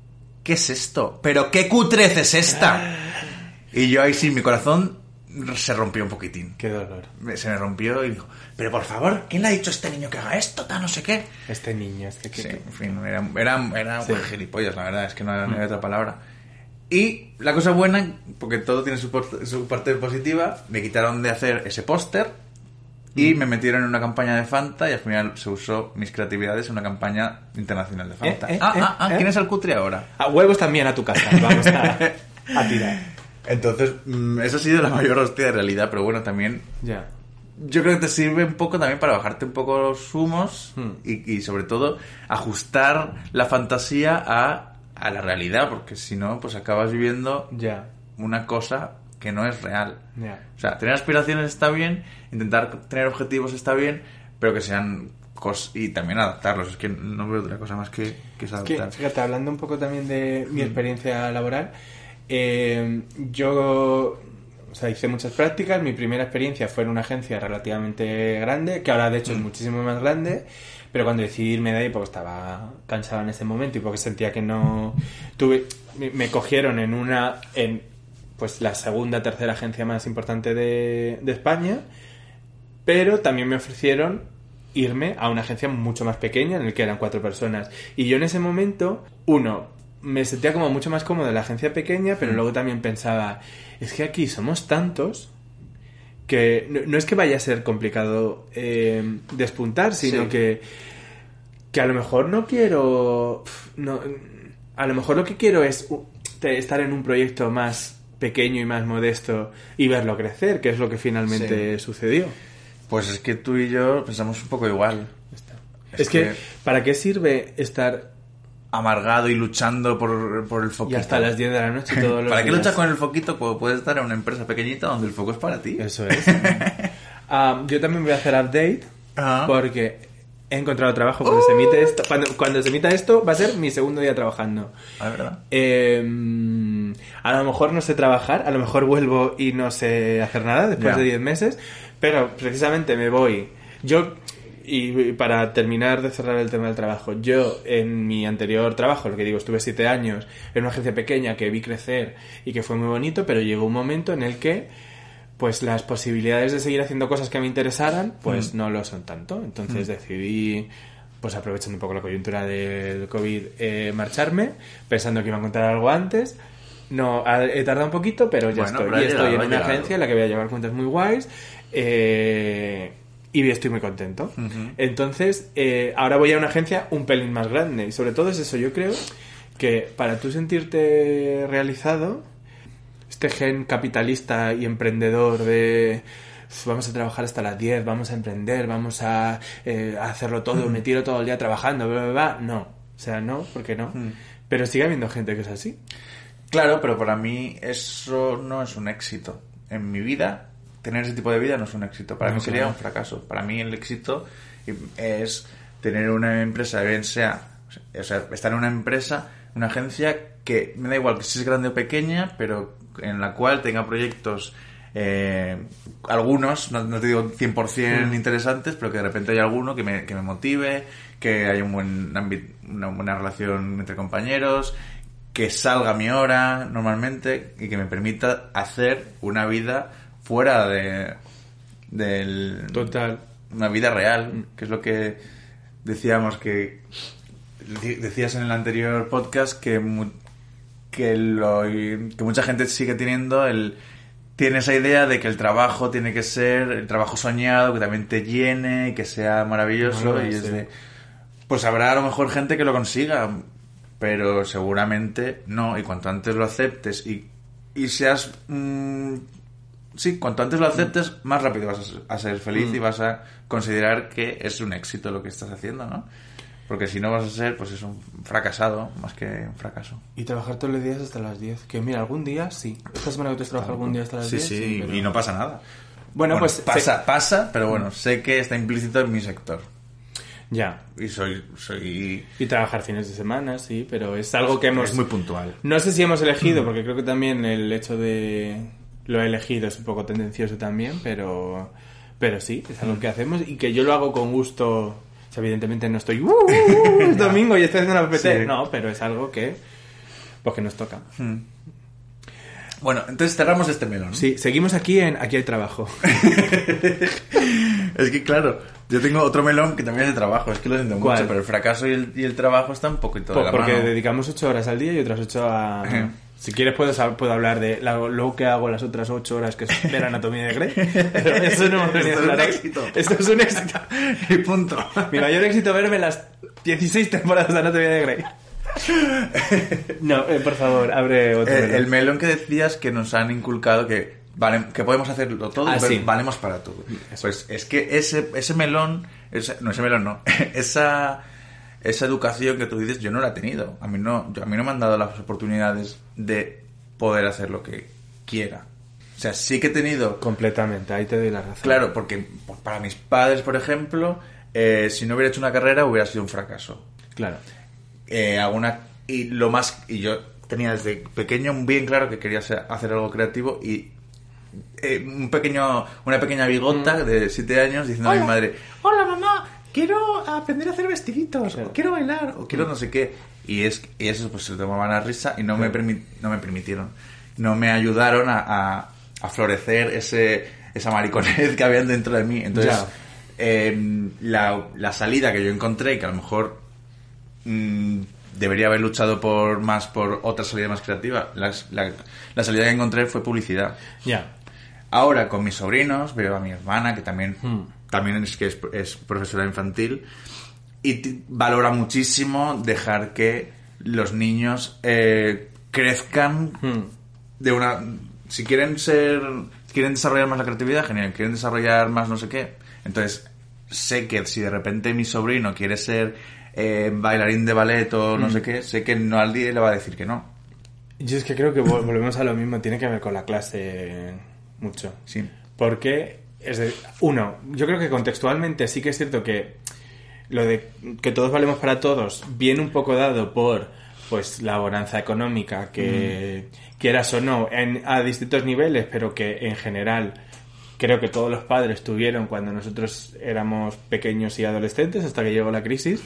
¿qué es esto? ¿Pero qué cutrez es esta? Y yo ahí sí, mi corazón se rompió un poquitín. Qué dolor. Se me rompió y dijo, pero por favor, ¿quién le ha dicho a este niño que haga esto? Tal, no sé qué. Este niño, este que... Sí, en fin, era, era, era Sí. gilipollas, la verdad, es que no, no hay otra palabra. Y la cosa buena, porque todo tiene su, su parte positiva, me quitaron de hacer ese póster y me metieron en una campaña de Fanta y al final se usó mis creatividades en una campaña internacional de Fanta. Eh, eh, ah, eh, ah, ah, eh. ¿quién es el cutre ahora? A huevos también a tu casa. Vamos a, a tirar. (laughs) Entonces, mm, esa ha sido la mayor hostia de realidad, pero bueno, también Ya. yo creo que te sirve un poco también para bajarte un poco los humos Hmm. y, y sobre todo ajustar la fantasía a, a la realidad, porque si no, pues acabas viviendo Ya. una cosa que no es real. O sea, tener aspiraciones está bien, intentar tener objetivos está bien, pero que sean cos y también adaptarlos. Es que no veo otra cosa más que, que es Es que, adaptar. fíjate, hablando un poco también de mi experiencia laboral, eh, yo o sea, hice muchas prácticas. Mi primera experiencia fue en una agencia relativamente grande, que ahora de hecho es muchísimo más grande. Pero cuando decidí irme de ahí, porque estaba cansado en ese momento y porque sentía que no tuve, me, me cogieron en una, en pues la segunda, tercera agencia más importante de, de España, pero también me ofrecieron irme a una agencia mucho más pequeña en el que eran cuatro personas. Y yo en ese momento, uno, me sentía como mucho más cómodo en la agencia pequeña, pero luego también pensaba, es que aquí somos tantos que no, no es que vaya a ser complicado eh, despuntar, sino Sí. que, que a lo mejor no quiero... No, a lo mejor lo que quiero es estar en un proyecto más pequeño y más modesto y verlo crecer, que es lo que finalmente sucedió. Pues es que tú y yo pensamos un poco igual. Es, que, ¿para qué sirve estar amargado y luchando por, por el y foquito. hasta las 10 de la noche todos (laughs) los ¿Para qué días? luchas con el foquito cuando puedes estar en una empresa pequeñita donde el foco es para ti? Eso es. (laughs) Ah, yo también voy a hacer update Ah. porque he encontrado trabajo cuando se emite esto. Cuando, cuando se emita esto va a ser mi segundo día trabajando. Ah, ¿verdad? Eh, a lo mejor no sé trabajar, a lo mejor vuelvo y no sé hacer nada después Ya. de 10 meses, pero precisamente me voy. Yo, y para terminar de cerrar el tema del trabajo, yo en mi anterior trabajo, lo que digo, estuve 7 años en una agencia pequeña que vi crecer y que fue muy bonito, pero llegó un momento en el que pues las posibilidades de seguir haciendo cosas que me interesaran, pues no lo son tanto. Entonces decidí, pues aprovechando un poco la coyuntura del COVID, eh, marcharme, pensando que iba a encontrar algo antes. No, he tardado un poquito, pero ya Bueno, estoy. pero Y estoy llegado, en una llegado. agencia en la que voy a llevar cuentas muy guays. Eh, y estoy muy contento. Entonces, eh, ahora voy a una agencia un pelín más grande. Y sobre todo es eso, yo creo que para tú sentirte realizado, este gen capitalista y emprendedor de "Uf, vamos a trabajar hasta las 10, vamos a emprender, vamos a, eh, a hacerlo todo, me tiro todo el día trabajando, bla, bla, bla. No. O sea, no, porque no. Pero sigue habiendo gente que es así. Claro, pero para mí eso no es un éxito. En mi vida, tener ese tipo de vida no es un éxito. Para No, mí sería un fracaso. Para mí el éxito es tener una empresa, bien sea, o sea, estar en una empresa, una agencia que me da igual que si es grande o pequeña, pero en la cual tenga proyectos, eh, algunos, no, no te digo 100% interesantes, pero que de repente hay alguno que me, que me motive, que haya un buen una buena relación entre compañeros, que salga a mi hora normalmente y que me permita hacer una vida fuera de del Total. una vida real, que es lo que decíamos que decías en el anterior podcast que mu- que lo que mucha gente sigue teniendo el tiene esa idea de que el trabajo tiene que ser el trabajo soñado, que también te llene, que sea maravilloso y es, sí. de pues habrá a lo mejor gente que lo consiga, pero seguramente no. Y cuanto antes lo aceptes y, y seas... mm, sí, cuanto antes lo aceptes, más rápido vas a ser, a ser feliz y vas a considerar que es un éxito lo que estás haciendo, ¿no? Porque si no vas a ser, pues es un fracasado más que un fracaso. Y trabajar todos los días hasta las 10. Que mira, algún día sí. Esta semana que tú has trabajado algún día hasta las Sí, 10. sí, pero- y no pasa nada. Bueno, pues. pasa, se- pasa, pero bueno, sé que está implícito en mi sector. Ya. Y soy, soy, Y trabajar fines de semana, sí, pero es algo que hemos. es muy puntual. No sé si hemos elegido, porque creo que también el hecho de lo he elegido es un poco tendencioso también, pero pero sí, es algo que hacemos y que yo lo hago con gusto. O sea, evidentemente no estoy "Uh, uh, uh, es (laughs) domingo y estoy haciendo una PPT. Sí. No, pero es algo que pues que nos toca. Bueno, entonces cerramos este melón. Sí, seguimos aquí en aquí hay trabajo. (laughs) Es que claro, yo tengo otro melón que también es de trabajo, es que lo siento ¿Cuál? mucho, pero el fracaso y el, y el trabajo están un poquito de la porque mano. dedicamos ocho horas al día y otras ocho a... (clears throat) Si quieres puedo, sab- puedo hablar de la- lo que hago las otras ocho horas, que es ver anatomía de Grey. (laughs) Pero eso no Esto a es un éxito. Esto es un éxito. y punto. Mi mayor éxito verme las 16 temporadas de anatomía de Grey. No, eh, por favor, abre otro. Eh, melón. el melón que decías que nos han inculcado que vale, que podemos hacerlo todo, Ah, pero sí. valemos para todo. Pues es que ese, ese melón, ese- no ese melón no, (laughs) esa, esa educación que tú dices yo no la he tenido. A mí no, yo- a mí no me han dado las oportunidades de poder hacer lo que quiera. O sea, sí que he tenido Completamente, ahí te doy la razón. Claro, porque pues, para mis padres, por ejemplo, eh, si no hubiera hecho una carrera hubiera sido un fracaso. Claro. Eh, alguna y lo más y yo tenía desde pequeño bien claro que quería hacer, hacer algo creativo y eh, un pequeño una pequeña bigota de siete años diciendo a mi madre hola mamá quiero aprender a hacer vestiditos o quiero bailar o quiero no sé qué y es y eso pues se tomaban a risa y no me no me permitieron no me ayudaron a, a- a florecer ese esa mariconez que habían dentro de mí entonces eh, la, la salida que yo encontré que a lo mejor mm, debería haber luchado por más por otra salida más creativa. La, la salida que encontré fue publicidad. Ya. Ahora con mis sobrinos veo a mi hermana que también Hmm. También es que es, es profesora infantil y valora muchísimo dejar que los niños eh, crezcan Hmm. de una si quieren ser quieren desarrollar más la creatividad genial quieren desarrollar más no sé qué entonces sé que si de repente mi sobrino quiere ser eh, bailarín de ballet o no sé qué sé que no al día le va a decir que no Yo es que creo que vol- (laughs) volvemos a lo mismo, tiene que ver con la clase mucho. sí Porque, es de- uno, yo creo que contextualmente sí que es cierto que lo de que todos valemos para todos viene un poco dado por pues la bonanza económica que quieras o no en, a distintos niveles pero que en general creo que todos los padres tuvieron cuando nosotros éramos pequeños y adolescentes hasta que llegó la crisis.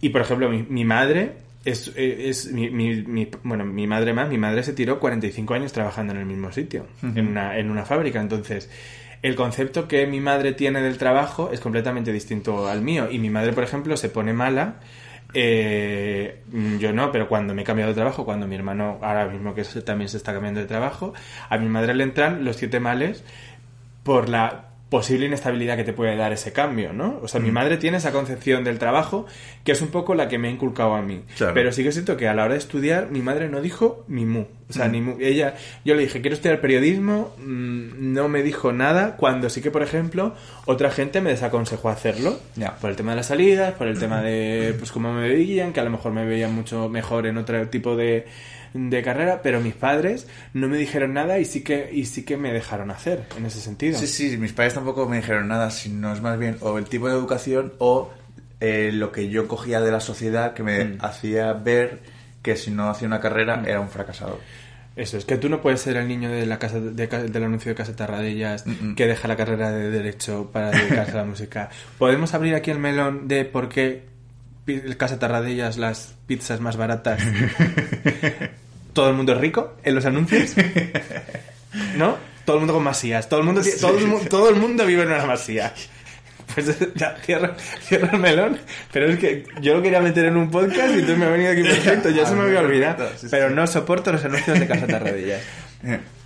Y por ejemplo mi, mi madre es, es mi, mi- mi- bueno mi madre más mi madre se tiró 45 años trabajando en el mismo sitio en una en una fábrica. Entonces el concepto que mi madre tiene del trabajo es completamente distinto al mío. Y mi madre por ejemplo se pone mala eh, yo no, pero cuando me he cambiado de trabajo, cuando mi hermano ahora mismo que también se está cambiando de trabajo, a mi madre le entran los siete males por la posible inestabilidad que te puede dar ese cambio, ¿no? O sea, mi madre tiene esa concepción del trabajo que es un poco la que me ha inculcado a mí. Claro. Pero sí que siento que a la hora de estudiar mi madre no dijo mi mu. O sea, ni mu- ella, yo le dije, quiero estudiar periodismo, mm, no me dijo nada, cuando sí que, por ejemplo, otra gente me desaconsejó hacerlo. Ya. Por el tema de las salidas, por el tema de, pues, cómo me veían, que a lo mejor me veían mucho mejor en otro tipo de, de carrera, pero mis padres no me dijeron nada y sí que, y sí que me dejaron hacer, en ese sentido. Sí, sí, mis padres tampoco me dijeron nada, sino es más bien o el tipo de educación o eh, lo que yo cogía de la sociedad que me Mm. hacía ver que si no hacía una carrera era un fracasado. Eso, es que tú no puedes ser el niño de la casa de, del anuncio de Casa Tarradellas Mm-mm. que deja la carrera de Derecho para dedicarse a la música. ¿Podemos abrir aquí el melón de por qué Casa Tarradellas las pizzas más baratas? (laughs) ¿Todo el mundo es rico en los anuncios? (laughs) ¿No? Todo el mundo con masías. Todo el mundo, todo el, todo el mundo vive en una masía. Pues (laughs) ya, cierra, cierra el melón. Pero es que yo lo quería meter en un podcast y tú me has venido aquí perfecto. Ya se me había olvidado. Sí, sí. Pero no soporto los anuncios de Casa Tarradellas. (laughs)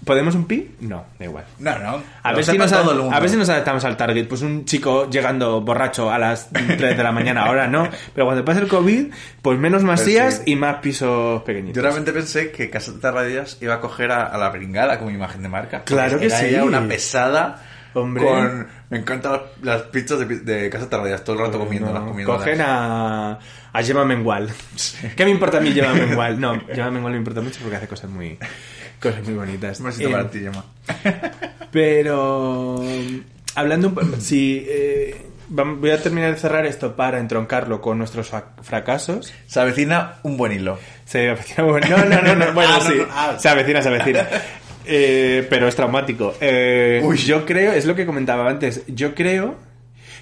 ¿Podemos un pi? No, da igual. No, no. A ver, si nos, a ver si nos adaptamos al target. Pues un chico llegando borracho a las 3 de la mañana, ahora no. Pero cuando pase el COVID, pues menos masías sí. y más pisos pequeñitos. Yo realmente pensé que Casa de Tarradillas iba a coger a, a la bringada como imagen de marca. Claro que era sí. ella una pesada Hombre. con... Me encantan las, pizzas de, de Casa de Tarradillas, todo el rato comiéndolas, No, comiéndolas. Cogen a, a Gemma Mengual. ¿Qué me importa a mí Gemma Mengual? No, Gemma Mengual me importa mucho porque hace cosas muy, cosas muy bonitas. Un besito Eh, para ti, Gemma. (laughs) Pero hablando un si eh, voy a terminar de cerrar esto para entroncarlo con nuestros fracasos. Se avecina un buen hilo. Se avecina bueno, no, no, no, no, (laughs) bueno, Ah, no, sí. no, ah. Se avecina, se avecina. (laughs) Eh, pero es traumático. Eh, Uy. Yo creo, es lo que comentaba antes, yo creo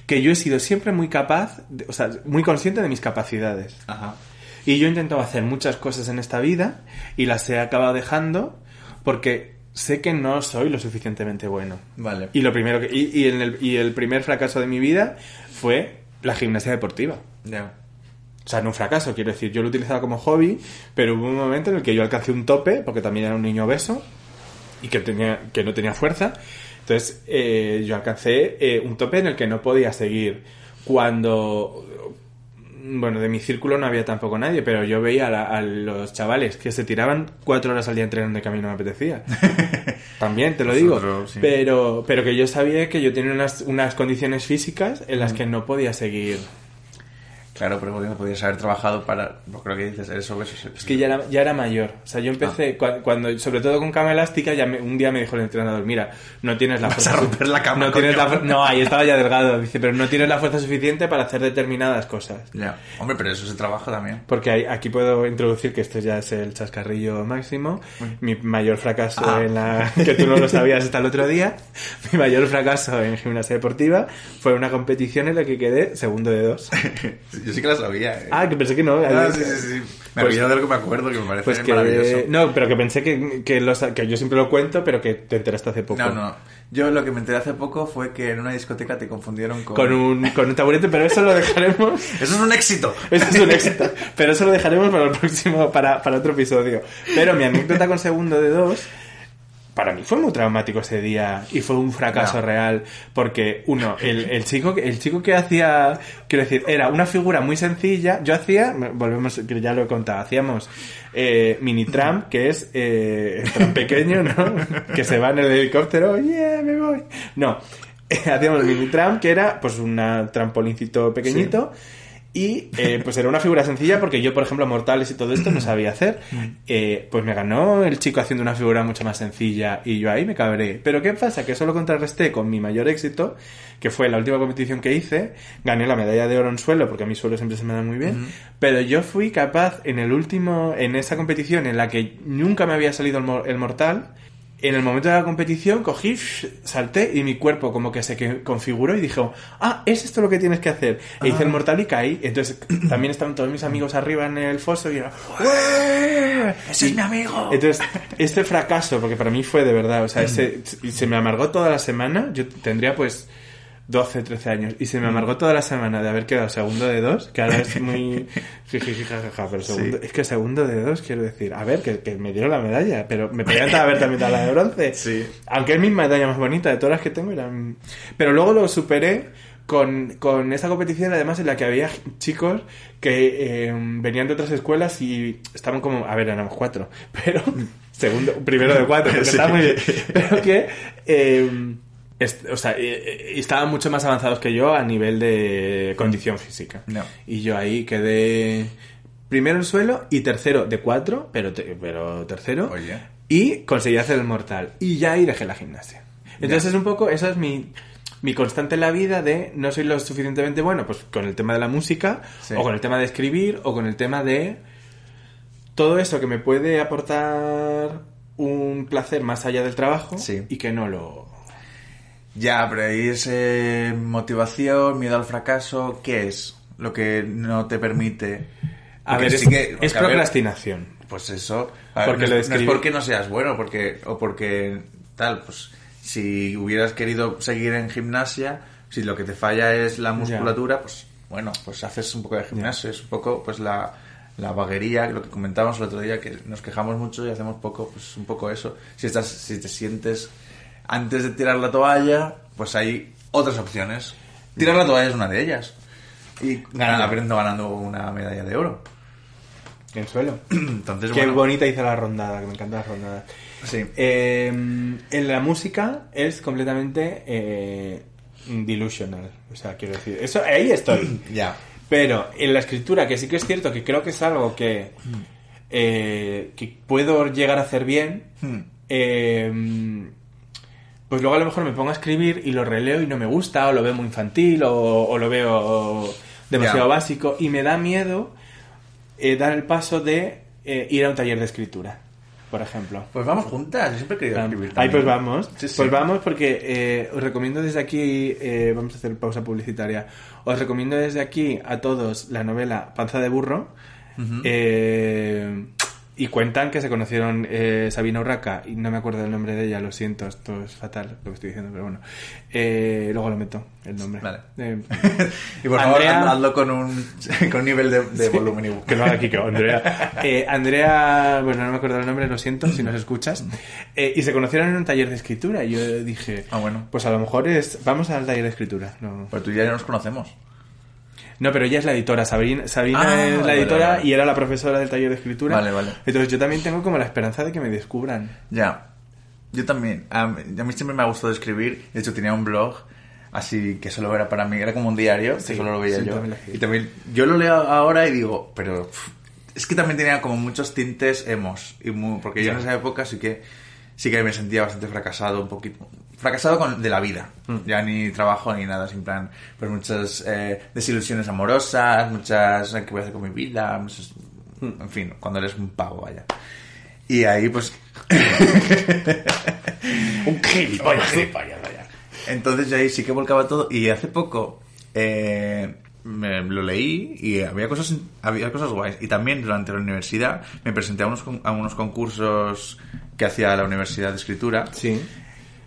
que yo he sido siempre muy capaz, de- o sea, muy consciente de mis capacidades. Ajá. Y yo he intentado hacer muchas cosas en esta vida y las he acabado dejando porque sé que no soy lo suficientemente bueno. Vale. Y lo primero que, y, y en el, y el primer fracaso de mi vida fue la gimnasia deportiva. Ya. O sea, no un fracaso, quiero decir, yo lo utilizaba como hobby, pero hubo un momento en el que yo alcancé un tope, porque también era un niño obeso y que, tenía, que no tenía fuerza. Entonces, eh, yo alcancé eh, un tope en el que no podía seguir. Cuando, bueno, de mi círculo no había tampoco nadie, pero yo veía a, la- a los chavales que se tiraban cuatro horas al día entrenando de camino me apetecía. (laughs) También, te lo digo. Sí. Pero, pero que yo sabía que yo tenía unas, unas condiciones físicas en las que no podía seguir. Claro, pero podrías- haber trabajado para... Porque lo que dices, eres obeso. Es que ya era, ya era mayor. O sea, yo empecé, Ah. cua- cuando, sobre todo con cama elástica, ya me- un día me dijo el entrenador, mira, no tienes la Vas fuerza... a romper la cama, No, tienes la no, ahí estaba ya delgado. Dice, pero no tienes la fuerza suficiente para hacer determinadas cosas. Ya. Hombre, pero eso se trabaja también. Porque hay- aquí puedo introducir que esto ya es el chascarrillo máximo. Mi mayor fracaso Ah. en la... (laughs) que tú no lo sabías hasta el otro día. (laughs) Mi mayor fracaso en gimnasia deportiva fue una competición en la que quedé segundo de dos. (laughs) Yo sí que la sabía. eh. Ah, que pensé que no. Ah, sí, sí, sí. Me Pues- de lo que me acuerdo, que me parece Pues que maravilloso. no, pero que pensé que, que, los- que yo siempre lo cuento, pero que te enteraste hace poco. No, no. Yo lo que me enteré hace poco fue que en una discoteca te confundieron con... Con un, con un taburete, pero eso lo dejaremos. (laughs) ¡Eso es un éxito! (laughs) Eso es un éxito. Pero eso lo dejaremos para el próximo, para, para otro episodio. Pero mi anécdota con segundo de dos, para mí fue muy traumático ese día y fue un fracaso real. Porque, uno, el, el chico, que- el chico que hacía, quiero decir, era una figura muy sencilla. Yo hacía, volvemos, que ya lo he contado, hacíamos eh, mini tram, que es eh, el tram pequeño, ¿no? (laughs) que se va en el helicóptero, yeah, me voy. No, (laughs) hacíamos mini tram, que era pues un trampolincito pequeñito. Y eh, pues era una figura sencilla porque yo, por ejemplo, mortales y todo esto no (clears throat) sabía hacer. Eh, pues me ganó el chico haciendo una figura mucho más sencilla y yo ahí me cabré. Pero ¿qué pasa? Que eso lo contrarresté con mi mayor éxito, que fue la última competición que hice. Gané la medalla de oro en suelo porque a mi suelo siempre se me da muy bien. Pero yo fui capaz en el último, en esa competición en la que nunca me había salido el, el mortal, en el momento de la competición cogí, salté y mi cuerpo como que se configuró y dijo, ah, es esto lo que tienes que hacer. E hice el mortal y caí. Entonces (clears throat) también estaban todos mis amigos arriba en el foso y era, "¡Ué!". ¡Ese es mi amigo! Entonces, este fracaso, porque para mí fue de verdad, o sea, ese, y se me amargó toda la semana, yo tendría pues 12, 13 años, y se me amargó toda la semana de haber quedado segundo de dos, que ahora es muy (laughs) jajaja, pero segundo, es que segundo de dos, quiero decir, a ver, que, que me dieron la medalla, pero me podían haber también la de bronce. Sí. Aunque es mi medalla más bonita de todas las que tengo, eran... pero luego lo superé con, con esta competición, además, en la que había chicos que eh, venían de otras escuelas y estaban como, a ver, éramos cuatro, (laughs) pero segundo, primero de cuatro, porque (laughs) Sí. estaba muy bien, pero que, eh, o sea, eh, eh, estaban mucho más avanzados que yo a nivel de condición física. No. Y yo ahí quedé primero en suelo y tercero de cuatro, pero, te- pero tercero. Oye. Y conseguí hacer el mortal. Y ya ahí dejé la gimnasia. Entonces Ya. es un poco, esa es mi, mi constante en la vida de no soy lo suficientemente bueno, pues con el tema de la música, Sí. o con el tema de escribir, o con el tema de todo eso que me puede aportar un placer más allá del trabajo Sí. y que no lo... Ya, pero ahí es eh, motivación, miedo al fracaso. ¿Qué es lo que no te permite? A Porque ver, sí es, que- es ver, procrastinación. Pues eso. A ver, Porque no, de es- no es porque no seas bueno, porque o porque tal, pues si hubieras querido seguir en gimnasia, si lo que te falla es la musculatura, pues bueno, pues haces un poco de gimnasio, es un poco pues la, la vaguería, lo que comentábamos el otro día, que nos quejamos mucho y hacemos poco, pues un poco eso. Si estás, si te sientes antes de tirar la toalla, pues hay otras opciones. Tirar la toalla es una de ellas. Y ganando, habiendo ganando una medalla de oro. En suelo. (clears throat) Entonces, Qué bueno, bonita hice la rondada, que me encanta la rondada. Sí. Eh, en la música es completamente eh, delusional. O sea, quiero decir, eso ahí estoy. (clears throat) Ya. Pero en la escritura, que sí que es cierto que creo que es algo que, eh, que puedo llegar a hacer bien, Hmm. Pues luego a lo mejor me pongo a escribir y lo releo y no me gusta, o lo veo muy infantil, o, o lo veo demasiado básico, y me da miedo eh, dar el paso de eh, ir a un taller de escritura, por ejemplo. Pues vamos juntas, yo siempre he querido escribir Ahí pues vamos. Sí, sí. Pues vamos porque eh, os recomiendo desde aquí, eh, vamos a hacer pausa publicitaria, os recomiendo desde aquí a todos la novela Panza de Burro. eh, y cuentan que se conocieron eh, Sabina Urraca, y no me acuerdo del nombre de ella, lo siento, esto es fatal lo que estoy diciendo, pero bueno. Eh, luego lo meto, el nombre. Vale. Eh, (laughs) Y por favor, Andrea- haz- hazlo con un, (laughs) con nivel de, de volumen y que lo haga Kiko, Andrea. Eh, Andrea, bueno, no me acuerdo el nombre, lo siento si nos escuchas. Eh, y se conocieron en un taller de escritura. Y yo dije, Ah, bueno. pues a lo mejor es. Vamos al taller de escritura. No, Pues tú ya nos conocemos. No pero ella es la editora. Sabina Ah, es la vale, editora vale, vale. y era la profesora del taller de escritura. Vale, vale. Entonces yo también tengo como la esperanza de que me descubran. Ya. Yo también. A mí, a mí siempre me ha gustado escribir. De hecho, tenía un blog así que solo era para mí. Era como un diario, que Sí, solo lo veía sí, yo. también. Y también, yo lo leo ahora y digo, pero pff, es que también tenía como muchos tintes emos. Y muy- porque yo en esa época sí que sí que me sentía bastante fracasado, un poquito. Fracasado con, de la vida. Mm. Ya ni trabajo ni nada, sin plan. Pues muchas eh, desilusiones amorosas, muchas. ¿Qué voy a hacer con mi vida? Muchas- Mm. en fin, cuando eres un pavo, vaya. Y ahí, pues. (laughs) un gilipollas, gilipollas, vaya. Entonces yo ahí sí que volcaba todo. Y hace poco eh, me lo leí y había cosas, había cosas guays. Y también durante la universidad me presenté a unos, a unos concursos que hacía la Universidad de Escritura. Sí.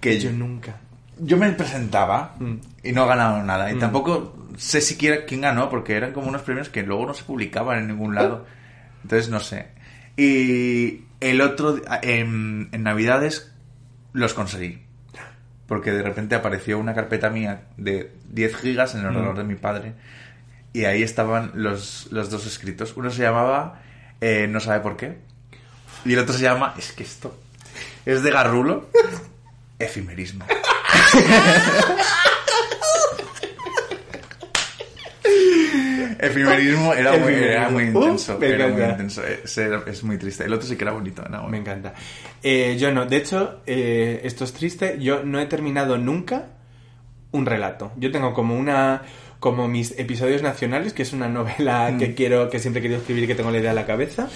Que Yo nunca. yo me presentaba Mm. y no ganaba nada. Y tampoco sé siquiera quién ganó, porque eran como unos premios que luego no se publicaban en ningún lado. Entonces no sé. Y el otro, di- en, en Navidades, los conseguí. Porque de repente apareció una carpeta mía de 10 gigas en el ordenador de mi padre. Y ahí estaban los, los dos escritos. Uno se llamaba eh, No sabe por qué. Y el otro se llama Es que esto es de Garrulo. (laughs) Efimerismo. Efimerismo era muy, era muy Efimerismo. Uh, intenso. era muy intenso. Es, muy triste. El otro sí que era bonito. Me encanta. Eh, yo no. De hecho, eh, esto es triste. Yo no he terminado nunca un relato. Yo tengo como una como mis episodios nacionales, que es una novela Mm. que quiero, que siempre he querido escribir y que tengo la idea en la cabeza.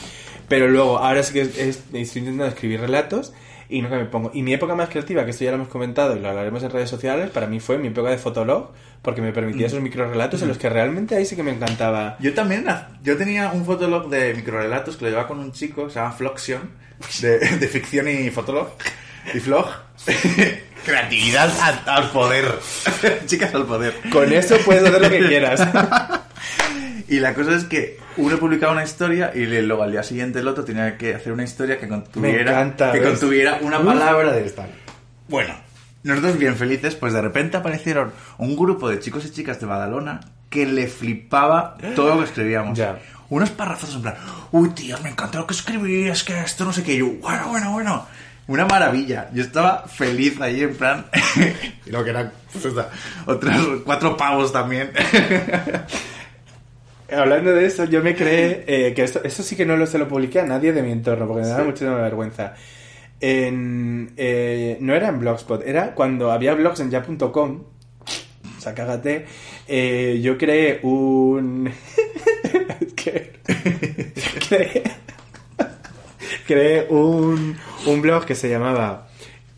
Pero luego, ahora sí que es- es- estoy intentando escribir relatos y nunca me pongo. Y mi época más creativa, que esto ya lo hemos comentado y lo hablaremos en redes sociales, para mí fue mi época de Fotolog, porque me permitía esos micro relatos en los que realmente ahí sí que me encantaba. Yo también, yo tenía un fotolog de microrelatos que lo llevaba con un chico, que se llama Floxion, de, (laughs) de ficción y fotolog, y flog. (laughs) Creatividad al, al poder. (laughs) Chicas al poder. Con eso puedes hacer lo que quieras. Y la cosa es que uno publicaba una historia y luego al día siguiente el otro tenía que hacer una historia que contuviera, encanta, que ¿ves? contuviera una palabra de esta. Bueno, nosotros bien felices, pues de repente aparecieron un grupo de chicos y chicas de Badalona que le flipaba todo lo que escribíamos. Ya. Unos párrafos en plan, uy tío, me encanta lo que escribí, es que esto no sé qué, y yo, bueno, bueno, bueno. Una maravilla. Yo estaba feliz ahí en plan. (laughs) y lo que eran pues, otros cuatro pavos también. (laughs) Hablando de eso, yo me creé eh, que esto, eso sí que no lo se lo publiqué a nadie de mi entorno porque me daba muchísima vergüenza. En, eh, no era en Blogspot, era cuando había blogs en ya.com. O sea, cágate. eh, yo creé un. (laughs) Que- (laughs) creé, (laughs) creé un, un blog que se llamaba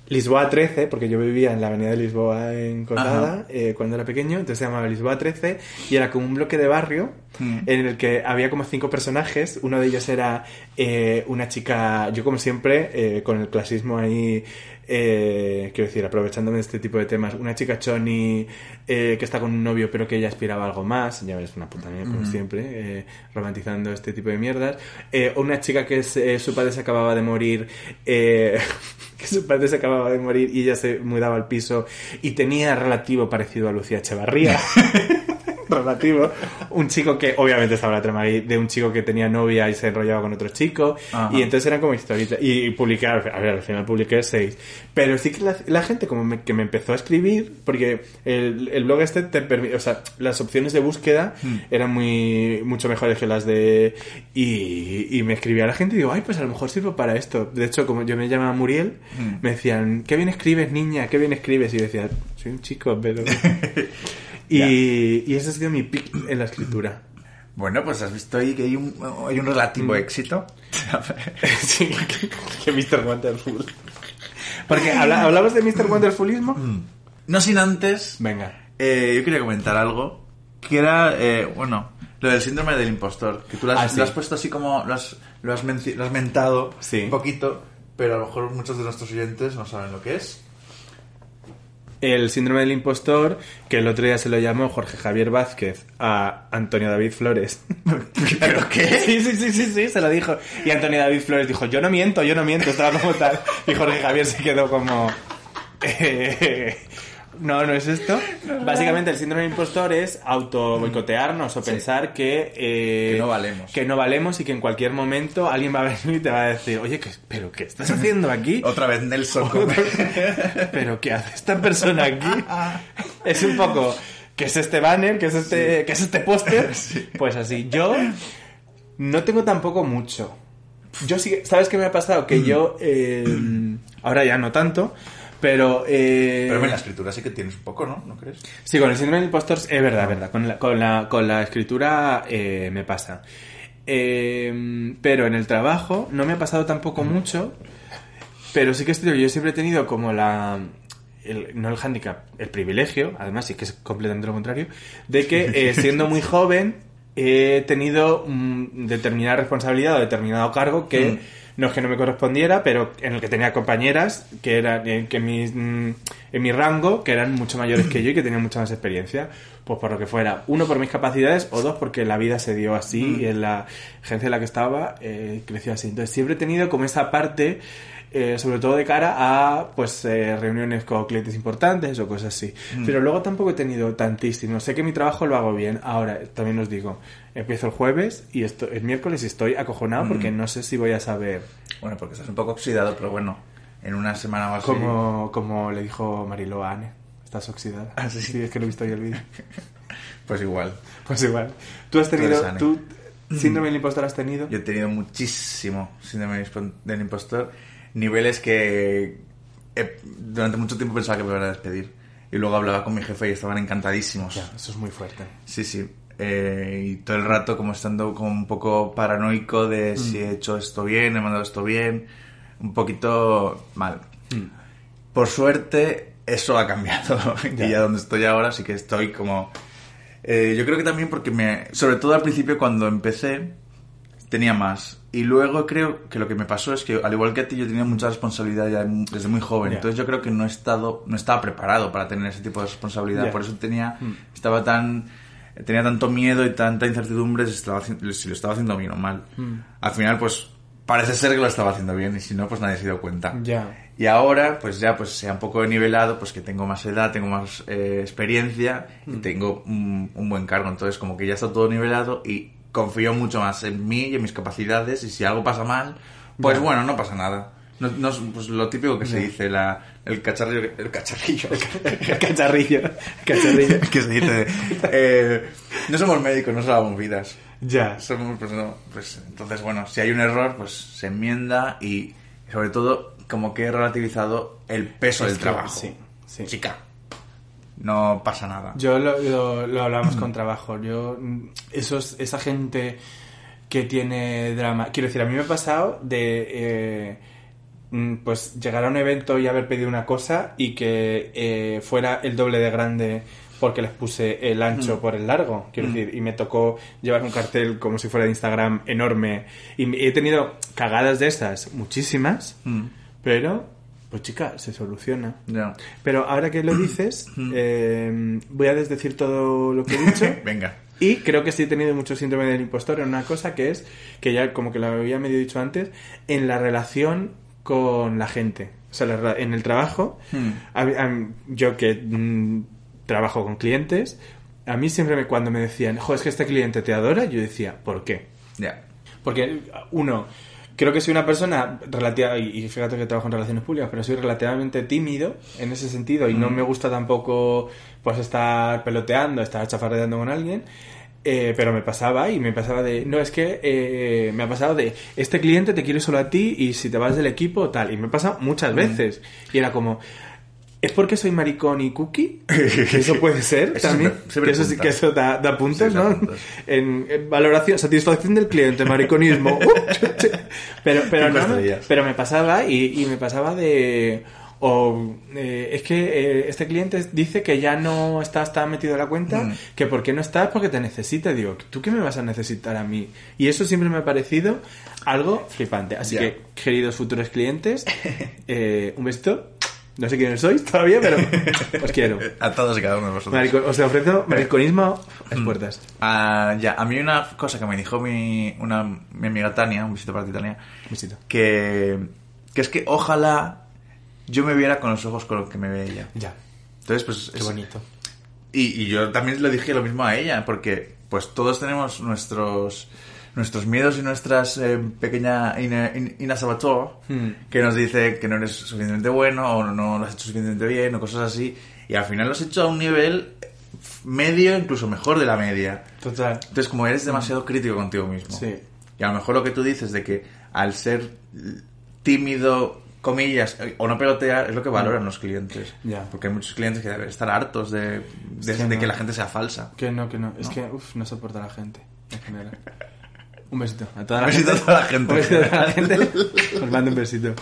Lisboa 13, porque yo vivía en la avenida de Lisboa en Cotada Ajá. eh, cuando era pequeño, entonces se llamaba Lisboa 13 y era como un bloque de barrio Mm. en el que había como cinco personajes. Uno de ellos era eh, una chica, yo como siempre, eh, con el clasismo ahí, eh, quiero decir, aprovechándome de este tipo de temas, una chica choni eh, que está con un novio pero que ella aspiraba a algo más, ya ves, una puta mierda como siempre, eh, romantizando este tipo de mierdas. Eh, una chica que es, eh, su padre se acababa de morir, eh, (laughs) que su padre se acababa de morir y ella se mudaba al piso y tenía relativo parecido a Lucía Echevarría. (laughs) (laughs) relativo. Un chico que, obviamente estaba la trama ahí, de un chico que tenía novia y se enrollaba con otro chico. Ajá. Y entonces eran como historietas. Y, y publiqué, a ver, al final publiqué seis. Pero sí que la, la gente como me, que me empezó a escribir, porque el, el blog este te permite, o sea, las opciones de búsqueda eran muy, mucho mejores que las de... Y, y me escribía la gente y digo, ay, pues a lo mejor sirvo para esto. De hecho, como yo me llamaba Muriel, me decían, qué bien escribes, niña, qué bien escribes. Y yo decía, soy un chico, pero... (laughs) Y, y ese ha sido mi pick en la escritura. Bueno, pues has visto ahí que hay un, hay un relativo éxito. (laughs) sí, (laughs) que Mr. Wonderful. Porque habla- hablamos de Mr. Wonderfulismo. No sin antes, Venga. eh, yo quería comentar algo que era, eh, bueno, lo del síndrome del impostor. Que tú lo has, Ah, sí. lo has puesto así como, lo has, lo has, lo has mentado Sí. un poquito, pero a lo mejor muchos de nuestros oyentes no saben lo que es. El síndrome del impostor, que el otro día se lo llamó Jorge Javier Vázquez a Antonio David Flores. (laughs) ¿Pero qué? Sí, sí, sí, sí, sí, se lo dijo. Y Antonio David Flores dijo, yo no miento, yo no miento, estaba como tal. Y Jorge Javier se quedó como... (laughs) eh, no, no es esto. Básicamente el síndrome del impostor es auto boicotearnos o pensar que, eh, Que no valemos. que no valemos y que en cualquier momento alguien va a venir y te va a decir, oye, ¿qué, ¿pero qué estás haciendo aquí? (laughs) Otra vez Nelson. (laughs) ¿Pero qué hace esta persona aquí? (laughs) Es un poco... ¿Qué es este banner? ¿Qué es este, ¿qué es este póster? Pues así. Yo no tengo tampoco mucho. Yo sí... que- ¿Sabes qué me ha pasado? Que yo... eh, ahora ya no tanto. Pero... eh, Pero en la escritura sí que tienes un poco, ¿no? ¿No crees? Sí, con el síndrome del impostor es verdad, verdad. Con la, con la, con la escritura eh, me pasa. Eh, pero en el trabajo no me ha pasado tampoco mucho. Pero sí que estoy, yo siempre he tenido como la... el- no el handicap, el privilegio, además sí que es completamente lo contrario, de que eh, (laughs) siendo muy joven he tenido mm, determinada responsabilidad o determinado cargo que Mm. No es que no me correspondiera, pero en el que tenía compañeras que eran eh, que en mi, mm, en mi rango que eran mucho mayores que yo y que tenían mucha más experiencia, pues por lo que fuera, uno por mis capacidades o dos porque la vida se dio así y en la agencia en la que estaba eh, creció así. Entonces siempre he tenido como esa parte eh, sobre todo de cara a pues eh, reuniones con clientes importantes o cosas así. Pero luego tampoco he tenido tantísimo. Sé que mi trabajo lo hago bien. Ahora, también os digo, empiezo el jueves y esto, el miércoles estoy acojonado porque no sé si voy a saber Bueno, porque estás un poco oxidado, pero bueno, en una semana o así... como, como le dijo Marilo a Anne. Estás oxidada. Ah, sí. es que lo he visto hoy el vídeo. (laughs) Pues igual. Pues igual. ¿Tú has tenido... Anne. ¿Tú síndrome del impostor has tenido? Yo he tenido muchísimo síndrome del impostor. Niveles que eh, durante mucho tiempo pensaba que me iban a despedir. Y luego hablaba con mi jefe y estaban encantadísimos. Ya, eso es muy fuerte. Sí, sí. Eh, y todo el rato como estando como un poco paranoico de si he hecho esto bien, he mandado esto bien. Un poquito mal. Por suerte, eso ha cambiado. (laughs) Ya. y ya donde estoy ahora sí que estoy como... eh, yo creo que también porque me... Sobre todo al principio cuando empecé, tenía más. Y luego creo que lo que me pasó es que, al igual que a ti, yo tenía mucha responsabilidad ya desde muy joven. Ya. Entonces yo creo que no he estado, no estaba preparado para tener ese tipo de responsabilidad. Ya. Por eso tenía, estaba tan, tenía tanto miedo y tanta incertidumbre si, estaba, si lo estaba haciendo bien o mal. Al final, pues, parece ser que lo estaba haciendo bien y si no, pues nadie se dio cuenta. Ya. Y ahora, pues ya pues se ha un poco nivelado, pues que tengo más edad, tengo más eh, experiencia y Mm. tengo un, un buen cargo. Entonces, como que ya está todo nivelado y confío mucho más en mí y en mis capacidades. Y si algo pasa mal, pues bueno, no pasa nada. No, no es, pues lo típico que se dice, la, el cacharrillo, el cacharrillo, El cacharrillo. el cacharrillo. (laughs) que se dice, eh, no somos médicos, no salvamos vidas. Ya. Somos, pues no, pues entonces bueno, si hay un error, pues se enmienda y sobre todo como que he relativizado el peso Es del que- trabajo. sí, sí. Chica, no pasa nada. Yo lo, lo, lo hablamos con trabajo. Yo, mm, esos, esa gente que tiene drama. Quiero decir, a mí me ha pasado de. eh, mm, pues llegar a un evento y haber pedido una cosa y que eh, fuera el doble de grande porque les puse el ancho por el largo. Quiero decir, y me tocó llevar un cartel como si fuera de Instagram enorme. Y he tenido cagadas de estas, muchísimas, Mm, pero, pues chica, se soluciona. ya. Pero ahora que lo dices, (clears throat) eh, voy a desdecir todo lo que he dicho. (laughs) Venga. Y creo que sí he tenido mucho síndrome del impostor en una cosa que es, que ya como que lo había medio dicho antes, en la relación con la gente. O sea, la en el trabajo, Hmm. a mí- a mí- yo que mm, trabajo con clientes, a mí siempre me, cuando me decían, jo, es que este cliente te adora, yo decía, ¿por qué? Ya. Porque, uno, creo que soy una persona relativa, y fíjate que trabajo en relaciones públicas, pero soy relativamente tímido en ese sentido y no me gusta tampoco pues estar peloteando, estar chafardeando con alguien. eh, pero me pasaba y me pasaba de no es que eh, me ha pasado de este cliente te quiere solo a ti y si te vas del equipo tal y me pasa muchas veces. Y era como ¿Es porque soy maricón y cookie? Eso puede ser (laughs) Eso también. siempre- siempre que, eso, sí- punta. que eso da, da puntos, Sí, ¿no? puntos. En, en valoración, satisfacción del cliente, mariconismo. (laughs) (laughs) pero, pero, no, pero me pasaba y, y me pasaba de... O eh, es que eh, este cliente dice que ya no estás tan metido en la cuenta, Mm. que por qué no estás porque te necesita. Digo, ¿tú qué me vas a necesitar a mí? Y eso siempre me ha parecido algo flipante. Así que, queridos futuros clientes, eh, un besito. No sé quiénes sois todavía, pero (laughs) os quiero. A todos y cada uno de vosotros. Os ofrezco mariconismo a las puertas. Ah, ya, a mí una cosa que me dijo mi, una, mi amiga Tania, un besito para ti Tania, Besito. que, que es que ojalá yo me viera con los ojos con los que me ve ella. Ya, Entonces, pues... qué es- bonito. Y, y yo también le dije lo mismo a ella, porque pues todos tenemos nuestros nuestros miedos y nuestras eh, pequeña Ina, In- Ina Sabator, Hmm. que nos dice que no eres suficientemente bueno o no lo has hecho suficientemente bien o cosas así. Y al final lo has hecho a un nivel medio, incluso mejor de la media. Total. Entonces, como eres demasiado crítico contigo mismo. Sí. Y a lo mejor lo que tú dices de que al ser tímido, comillas, o no pelotear, es lo que valoran los clientes. Ya. Porque hay muchos clientes que deben estar hartos de, de, que de no. que la gente sea falsa. Que no, que no. Es que, uff, no soporta a la gente. En general. Un besito a toda la Un besito gente. a toda la gente. Un besito a toda la gente. (laughs) Os mando un besito.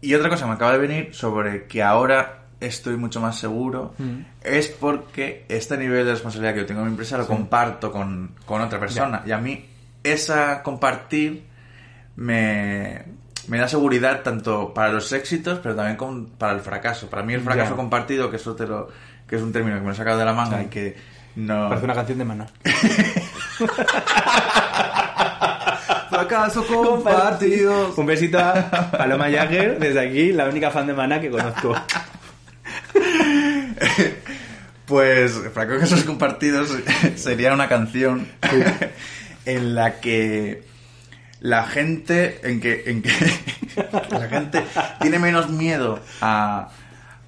Y otra cosa me acaba de venir sobre que ahora estoy mucho más seguro Mm. es porque este nivel de responsabilidad que yo tengo en mi empresa lo comparto con, con otra persona. Y a mí esa compartir me, me da seguridad tanto para los éxitos, pero también con- para el fracaso. Para mí el fracaso Ya. compartido, que eso te lo, que es un término que me lo he sacado de la manga Sí. y que no... Parece una canción de Maná. (laughs) Fracaso (laughs) compartido. Un besito a Paloma Jagger, desde aquí, la única fan de Maná que conozco. (laughs) Pues fracasos compartidos (laughs) sería una canción en la que la gente en que en que la gente tiene menos miedo a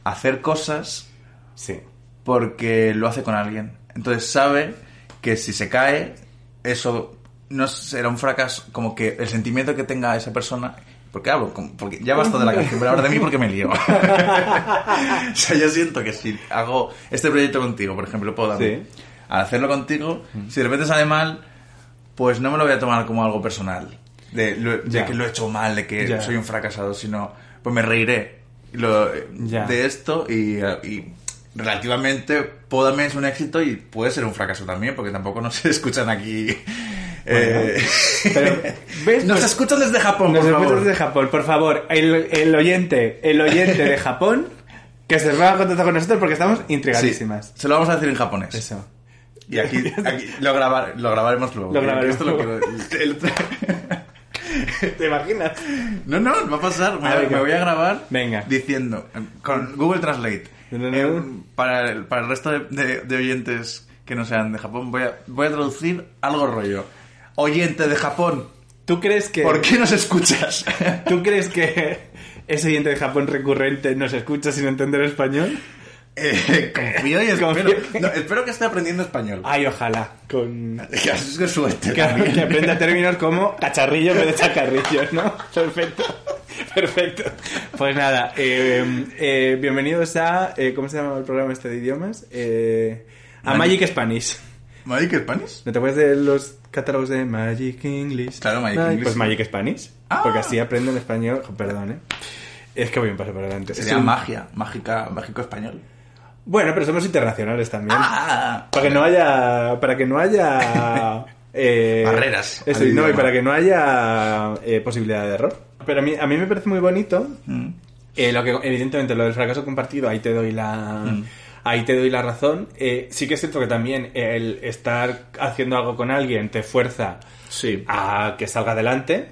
hacer cosas Sí. porque lo hace con alguien. Entonces sabe que si se cae eso no será un fracaso, como que el sentimiento que tenga esa persona porque hablo, porque ya basta de la (laughs) canción, pero ahora de mí porque me lío. (laughs) (laughs) o sea, yo siento que si hago este proyecto contigo, por ejemplo, puedo Sí. al hacerlo contigo, si de repente sale mal, pues no me lo voy a tomar como algo personal. De, lo- de que lo he hecho mal, de que Ya. soy un fracasado, sino pues me reiré lo- de esto y, y relativamente Pódame es un éxito y puede ser un fracaso también, porque tampoco nos escuchan aquí. Eh, Pero, (laughs) ¿ves? nos Pues- escuchan desde Japón, Nos por escuchas favor. desde Japón, por favor, el, el oyente, el oyente de Japón, que se va a contactar con nosotros porque estamos Sí, intrigadísimas. se lo vamos a decir en japonés. Eso. Y aquí, (laughs) aquí lo, grabar- lo grabaremos luego. Lo grabaremos esto lo luego. (laughs) quiero- el- ¿Te imaginas? No, no, va a pasar. Me, Ah, venga. me voy a grabar Venga. diciendo eh, con Google Translate. No, no, no. eh, para, el, para el resto de, de- de oyentes que no sean de Japón, voy a, voy a traducir algo rollo. Oyente de Japón, ¿Tú crees que... ¿por qué nos escuchas? ¿Tú crees que ese oyente de Japón recurrente nos escucha sin entender español? Eh, confío y espero. Confío. No, espero que esté aprendiendo español. Ay, ojalá. Con... Que es que suerte. Que, que aprenda términos como cacharrillo en vez de chacarrillos, ¿no? Perfecto. Perfecto. Pues nada, eh, eh, bienvenidos a... eh, ¿Cómo se llama el programa este de idiomas? Eh, a Magic Spanish. ¿Magic Spanish? ¿No te acuerdas de los catálogos de Magic English? Claro, Magic English. Pues Magic Spanish. Ah. Porque así aprenden español. (laughs) Perdón, ¿eh? Es que voy un paso por delante. Sería magia, mágica, mágico español. Bueno, pero somos internacionales también. Ah, Para que no haya. Para que no haya. (laughs) eh, Barreras Eso, y no, y para que no haya eh, posibilidad de error. Pero a mí, a mí me parece muy bonito. Mm. eh, lo que, evidentemente, lo del fracaso compartido, ahí te doy la. Mm. Ahí te doy la razón. Eh, sí que es cierto que también el estar haciendo algo con alguien te fuerza Sí. a que salga adelante.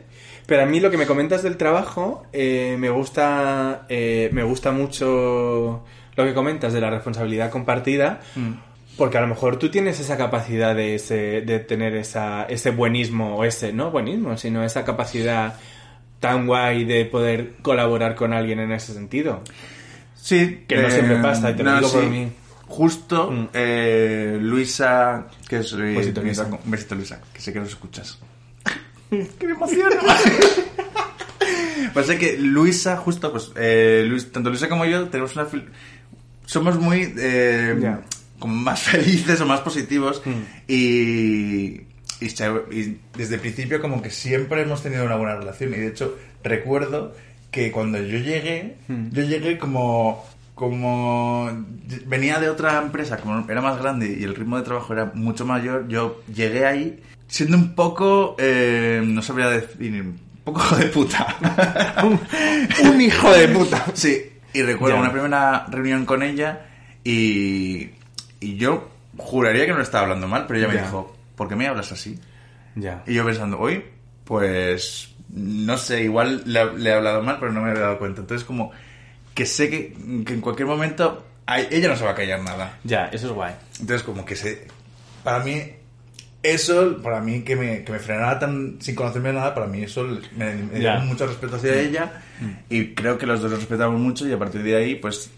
Pero a mí lo que me comentas del trabajo, eh, me gusta. eh, me gusta mucho lo que comentas de la responsabilidad compartida. Porque a lo mejor tú tienes esa capacidad de, ese, de tener esa, ese buenismo, o ese, no buenismo, sino esa capacidad tan guay de poder colaborar con alguien en ese sentido. Sí, Que no siempre pasa, y te lo digo por mí. Justo, Mm. eh, Luisa, que es eh, Besito, Luisa. Un besito, Luisa, que sé que nos escuchas. ¡Que me emociono! Pasa que Luisa, justo, pues, eh, Luis- tanto Luisa como yo tenemos una... Somos muy... eh, como más (laughs) felices o más positivos Mm. y, y desde el principio como que siempre hemos tenido una buena relación y de hecho recuerdo que cuando yo llegué, Mm. yo llegué como como venía de otra empresa, como era más grande y el ritmo de trabajo era mucho mayor, yo llegué ahí siendo un poco, eh, no sabría decir, un poco hijo de puta. (laughs) Un hijo de puta. Sí, y recuerdo Ya. una primera reunión con ella y, y yo juraría que no estaba hablando mal, pero ella me Ya. dijo, ¿por qué me hablas así? Ya. Y yo pensando, hoy, pues no sé, igual le, le he hablado mal, pero no me había dado cuenta. Entonces como que sé que, que en cualquier momento ay, ella no se va a callar nada. Ya, eso es guay. Entonces como que se... Para mí, eso, para mí que me, que me frenara tan sin conocerme nada, para mí eso me, me dio mucho respeto hacia ella y creo que los dos nos respetamos mucho y a partir de ahí, pues,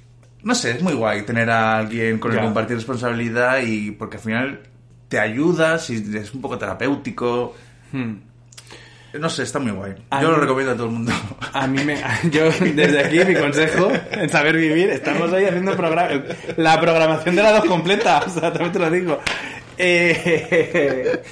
no sé, es muy guay tener a alguien con el que compartir responsabilidad y porque al final te ayudas y es un poco terapéutico. Hmm. No sé, está muy guay. A Yo lo mí- recomiendo a todo el mundo. A mí me... (laughs) Yo, desde aquí, mi consejo en Saber Vivir, estamos hoy haciendo programa, la programación de la dos completa, (laughs) o sea, también te lo digo. Eh,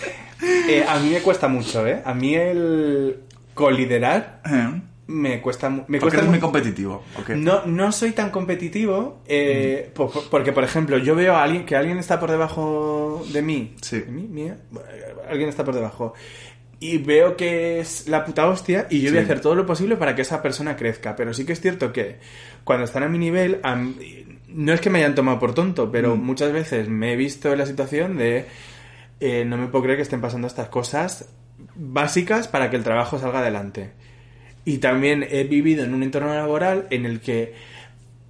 (laughs) eh, a mí me cuesta mucho, ¿eh? A mí el coliderar ¿Eh? me cuesta, me Porque cuesta eres muy mu- competitivo. No, no soy tan competitivo eh, po- po- porque, por ejemplo, yo veo a alguien que alguien está por debajo de mí. Sí. ¿De mí? ¿Mía? Alguien está por debajo. Y veo que es la puta hostia y yo voy a hacer todo lo posible para que esa persona crezca. Pero sí que es cierto que cuando están a mi nivel, a mí- no es que me hayan tomado por tonto, pero Mm. muchas veces me he visto en la situación de eh, no me puedo creer que estén pasando estas cosas básicas para que el trabajo salga adelante. Y también he vivido en un entorno laboral en el que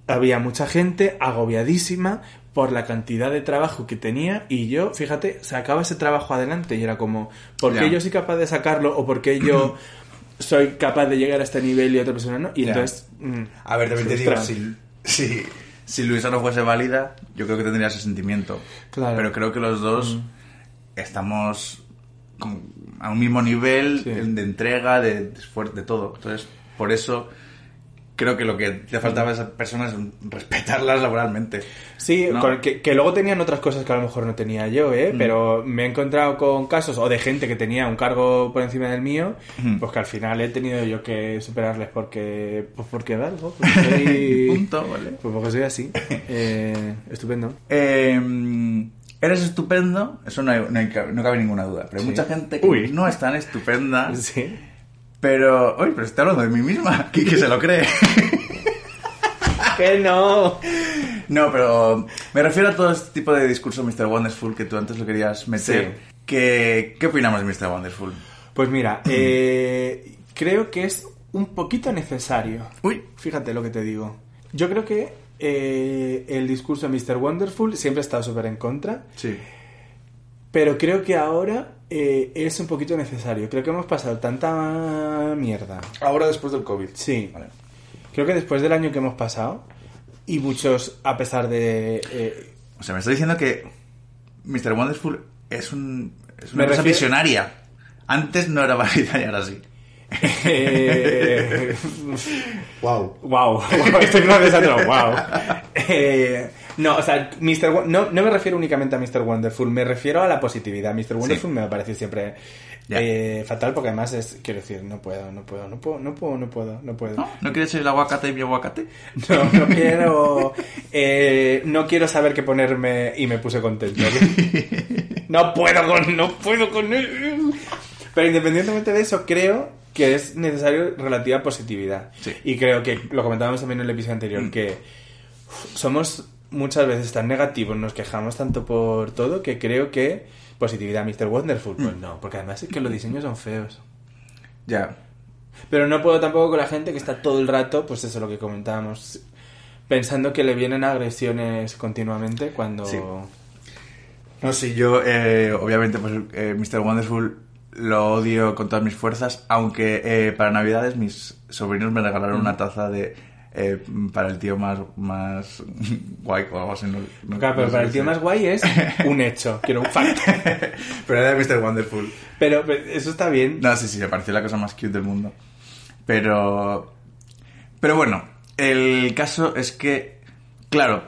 había mucha gente agobiadísima por la cantidad de trabajo que tenía y yo, fíjate, sacaba ese trabajo adelante y era como, ¿por qué yo soy capaz de sacarlo o por qué yo (clears throat) soy capaz de llegar a este nivel y otra persona no? Y entonces... mm, A ver, también te digo, si, si, si Luisa no fuese válida, yo creo que tendría ese sentimiento. Claro. Mm. Pero creo que los dos estamos como a un mismo nivel Sí. de entrega, de, de esfuerzo, de todo. Entonces, por eso creo que lo que te faltaba a esas personas es respetarlas laboralmente. Sí, ¿no? con- que, que luego tenían otras cosas que a lo mejor no tenía yo, ¿eh? Mm. Pero me he encontrado con casos o de gente que tenía un cargo por encima del mío, Mm. pues que al final he tenido yo que superarles porque pues porque algo, (laughs) soy, Punto, ¿vale? pues porque soy así. (laughs) Eh, estupendo. Eh, eres estupendo, eso no, hay- no, hay- no cabe ninguna duda. Pero hay Sí. mucha gente que Uy. no es tan estupenda. (laughs) Sí. Pero, uy, pero estoy hablando de mí misma, (laughs) que, que se lo cree. (laughs) ¡Que no! No, pero me refiero a todo este tipo de discurso Mr. Wonderful que tú antes lo querías meter. Sí. ¿Qué, ¿Qué opinamos de Mr. Wonderful? Pues mira, (clears throat) eh, creo que es un poquito necesario. Uy. Fíjate lo que te digo. Yo creo que eh, el discurso de Mr. Wonderful siempre ha estado súper en contra, Sí. pero creo que ahora eh, es un poquito necesario. Creo que hemos pasado tanta mierda. Ahora después del COVID. Sí. Vale. Creo que después del año que hemos pasado, y muchos, a pesar de... eh, O sea, me está diciendo que Mr. Wonderful es, un, es una refiero- visionaria. Antes no era válida y ahora sí. eh, (laughs) Wow. Wow, (laughs) estoy procesando, wow. (laughs) Eh, no, o sea, Mr. No, no me refiero únicamente a Mr. Wonderful, me refiero a la positividad. Mr. Wonderful me parece siempre Ya. eh, fatal porque además es, quiero decir, no puedo, no puedo, no puedo, no puedo, no puedo, no puedo. ¿No? ¿No quieres ser el aguacate y mi aguacate? No, no (laughs) quiero, eh, no quiero saber qué ponerme y me puse contento. (laughs) No puedo con, no puedo con él. Pero independientemente de eso, creo que es necesario relativa positividad. Sí. Y creo que lo comentábamos también en el episodio anterior, que uf, somos muchas veces tan negativos, nos quejamos tanto por todo, que creo que positividad, Mr. Wonderful, pues no, porque además es que los diseños son feos. Ya. Pero no puedo tampoco con la gente que está todo el rato, pues eso lo que comentábamos, pensando que le vienen agresiones continuamente cuando... Sí. No, sí, yo eh, obviamente pues eh, Mr. Wonderful lo odio con todas mis fuerzas, aunque eh, para Navidades mis sobrinos me regalaron una taza de eh, para el tío más, más guay o algo así. No, no- Claro, pero no para el tío más guay es un hecho, quiero un fact. (laughs) pero era de Mr. Wonderful. Pero, pero eso está bien. No, sí, sí, me pareció la cosa más cute del mundo. Pero. Pero bueno, el caso es que. Claro,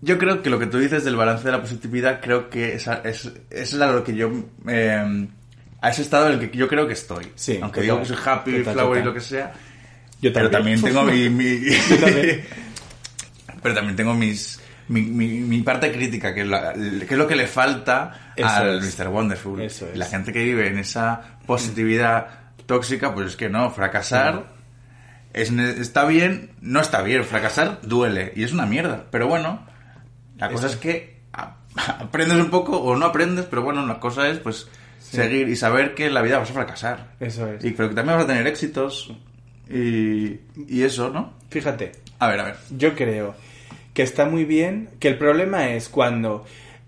yo creo que lo que tú dices del balance de la positividad, creo que esa, es, es a lo que yo. eh, a ese estado en el que yo creo que estoy. Sí, Aunque total, digo que soy happy, total, flower y lo que sea. Yo Pero también tengo mi. mi- (laughs) Yo también. (laughs) pero también tengo mis. Mi, mi, mi parte crítica, que es, la- que es lo que le falta Eso al es. Mr. Wonderful. Eso es. La gente que vive en esa positividad tóxica, pues es que no, fracasar está bien, no está bien, fracasar duele y es una mierda. Pero bueno, la cosa es que (laughs) aprendes un poco o no aprendes, pero bueno, la cosa es pues seguir y saber que en la vida vas a fracasar. Eso es. Y creo que también vas a tener éxitos y, y eso, ¿no? Fíjate, A ver, a ver. yo creo que está muy bien, que el problema es cuando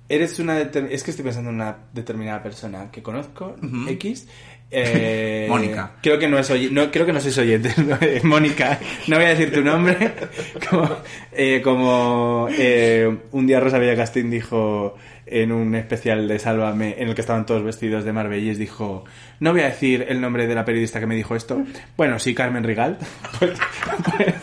eres una... Es que estoy pensando en una determinada persona que conozco, X... (laughs) eh, Mónica. Creo que no es oy- no creo que no sois oyentes. (laughs) ¿no? Eh, Mónica, no voy a decir tu nombre. (laughs) Como, eh, como, eh, un día Rosa Castín dijo en un especial de Sálvame en el que estaban todos vestidos de Marbellés dijo no voy a decir el nombre de la periodista que me dijo esto. Bueno, sí, Carmen Rigal. (laughs) Pues,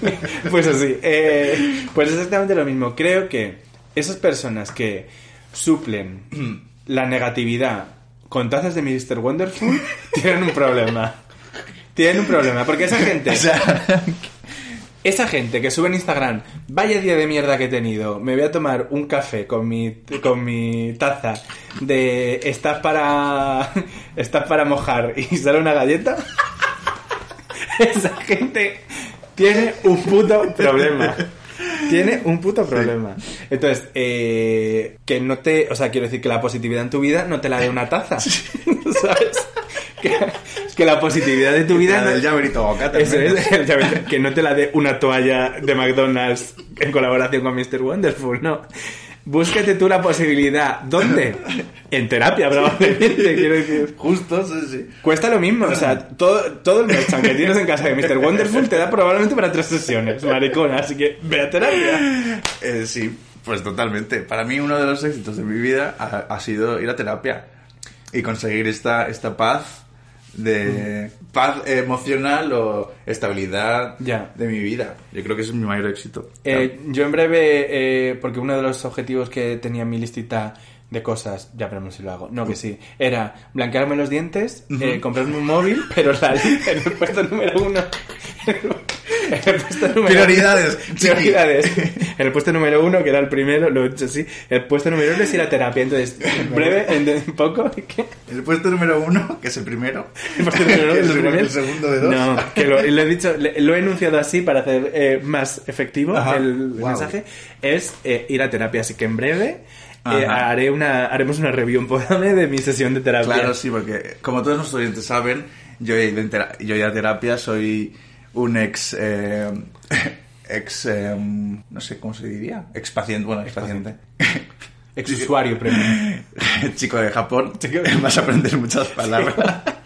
pues, pues así. eh, pues exactamente lo mismo. Creo que esas personas que suplen (clears throat) la negatividad con tazas de Mr. Wonderful (laughs) tienen un problema. Tienen un problema, porque esa gente... (laughs) Esa gente que sube en Instagram, vaya día de mierda que he tenido, me voy a tomar un café con mi, con mi taza de estás para, (laughs) estás para mojar y (laughs) sale una galleta. (laughs) Esa gente tiene un puto problema. Tiene un puto problema. Entonces, eh, que no te. O sea, quiero decir que la positividad en tu vida no te la dé una taza. ¿Sabes? Que, que la positividad de tu vida. No- del llaverito bocata, Eso es, el llaverito. que no te la dé una toalla de McDonald's en colaboración con Mr. Wonderful, no. Búscate tú la posibilidad. ¿Dónde? En terapia, probablemente, quiero decir. Justo, sí, sí. Cuesta lo mismo, o sea, todo, todo el merchan que tienes en casa de Mr. Wonderful te da probablemente para tres sesiones, maricona, así que ve a terapia. Eh, sí, pues totalmente. Para mí uno de los éxitos de mi vida ha, ha sido ir a terapia y conseguir esta, esta paz de paz emocional o estabilidad Ya. de mi vida. Yo creo que ese es mi mayor éxito. Eh, yo en breve, eh, porque uno de los objetivos que tenía en mi listita de cosas, ya veremos si lo hago, no que sí, era blanquearme los dientes, eh, comprarme un móvil, pero la, en el puesto número uno. En el puesto número Prioridades, Prioridades. En el puesto número uno, que era el primero, lo he hecho así. El puesto número uno es ir a terapia. Entonces, en breve, en, en poco, ¿qué? El puesto número uno, que es el primero. El puesto número uno, (laughs) El el segundo- primer- el segundo de dos. No, que lo, lo he dicho, lo he enunciado así para hacer eh, más efectivo Ajá. el Wow. mensaje. Es eh, ir a terapia. Así que en breve eh, haré una, haremos una review en de mi sesión de terapia. Claro, sí, porque como todos nuestros oyentes saben, Yo he ido, yo he ido a terapia, soy un ex... eh, (laughs) ex... eh, no sé cómo se diría. Ex paciente, bueno, ex paciente. Ex usuario premium. (laughs) Chico de Japón, vas a aprender muchas palabras. (laughs)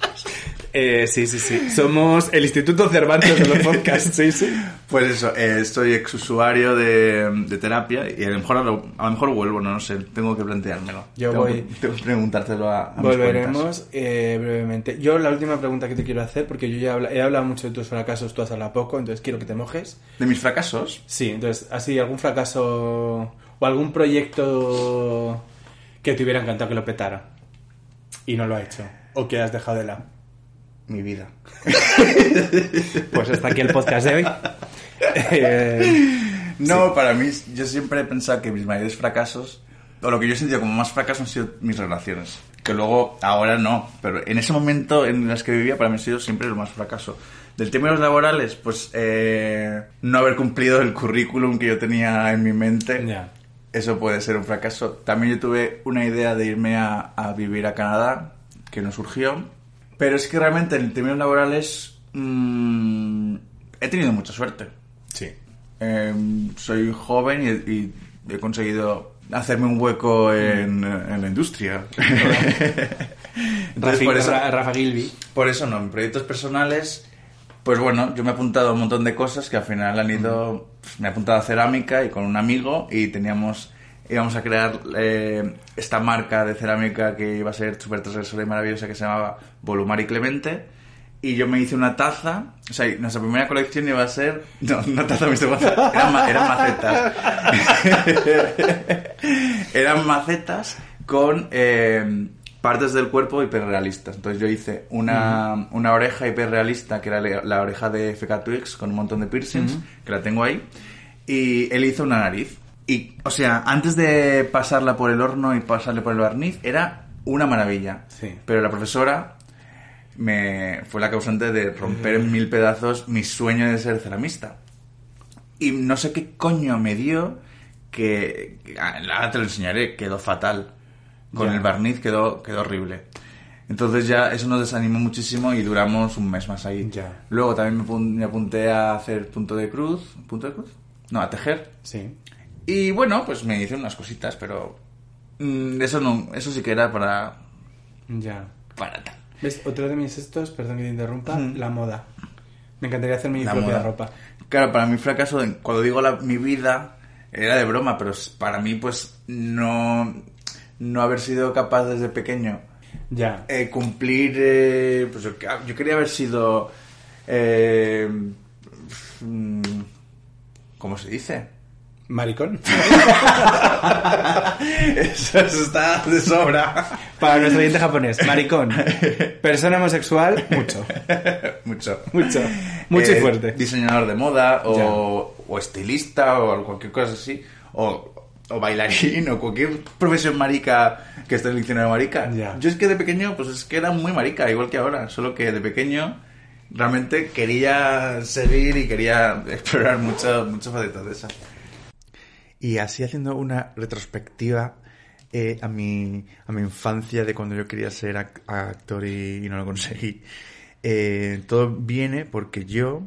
Eh, sí, sí, sí. Somos el Instituto Cervantes de los (laughs) podcasts, sí, sí. Pues eso, eh, soy ex usuario de, de terapia y a lo, mejor, a, lo, a lo mejor vuelvo, no, no sé, tengo que planteármelo. Yo tengo voy- Que, tengo que preguntártelo a, a. Volveremos eh, brevemente. Yo la última pregunta que te quiero hacer, porque yo ya he hablado mucho de tus fracasos, tú has hablado poco, entonces quiero que te mojes. De mis fracasos, Sí, entonces, así, algún fracaso o algún proyecto que te hubiera encantado que lo petara y no lo ha hecho, o que has dejado de lado. Mi vida. (laughs) Pues hasta aquí el podcast de hoy. Eh, No, para mí, yo siempre he pensado que mis mayores fracasos, o lo que yo he sentido como más fracaso han sido mis relaciones. Que luego, ahora no, pero en ese momento en las que vivía, para mí ha sido siempre lo más fracaso. Del tema de los laborales, pues eh, no haber cumplido el currículum que yo tenía en mi mente. ya. Eso puede ser un fracaso. También yo tuve una idea de irme a, a vivir a Canadá, que no surgió. Pero es que realmente en términos laborales mm, he tenido mucha suerte. Sí. Eh, soy joven y, y he conseguido hacerme un hueco en, en la industria. (laughs) Entonces, Rafi- por eso, Ra- Rafa Gilby. por eso no, en proyectos personales, pues bueno, yo me he apuntado a un montón de cosas que al final han ido. Me he apuntado a cerámica y con un amigo y teníamos. Íbamos a crear eh, esta marca de cerámica que iba a ser súper transgresora y maravillosa que se llamaba Volumari Clemente. Y yo me hice una taza, o sea, nuestra primera colección iba a ser. No, una taza me estoy eran, ma- eran macetas. (laughs) eran macetas con eh, partes del cuerpo hiperrealistas. Entonces yo hice una, una oreja hiperrealista, que era la, la oreja de FK Twix, con un montón de piercings, que la tengo ahí. Y él hizo una nariz. Y, o sea, antes de pasarla por el horno y pasarle por el barniz, era una maravilla. Sí. Pero la profesora me fue la causante de romper en mil pedazos mi sueño de ser ceramista. Y no sé qué coño me dio que, ah, ahora te lo enseñaré, quedó fatal. Con Ya. el barniz quedó, quedó horrible. Entonces ya eso nos desanimó muchísimo y duramos un mes más ahí. Ya. Luego también me apunté a hacer punto de cruz. ¿Punto de cruz? No, a tejer. Sí. Y bueno, pues me hice unas cositas, pero mm, eso no, eso sí que era para, Ya. para tal. ¿Ves? Otro de mis estos, perdón que te interrumpa, Ujú. la moda. Me encantaría hacer mi La propia moda. ropa. Claro, para mí fracaso, en- cuando digo la- mi vida, era de broma, pero s- para mí, pues, no, no haber sido capaz desde pequeño Ya. eh, cumplir, eh, pues yo, yo quería haber sido, eh, mm, ¿cómo se dice? Maricón. (laughs) Eso, está de sobra. Para nuestro oyente japonés, maricón. Persona homosexual, mucho. (laughs) Mucho. Mucho. Mucho y Eh, fuerte. Diseñador de moda o, o estilista o cualquier cosa así. O, o bailarín o cualquier profesión marica que esté en el diccionario marica. Ya. Yo es que de pequeño, pues es que era muy marica, igual que ahora. Solo que de pequeño realmente quería seguir y quería (laughs) explorar muchas muchas facetas de esas. Y así haciendo una retrospectiva eh, a, mi, a mi infancia de cuando yo quería ser ac- actor y, no lo conseguí. Eh, todo viene porque yo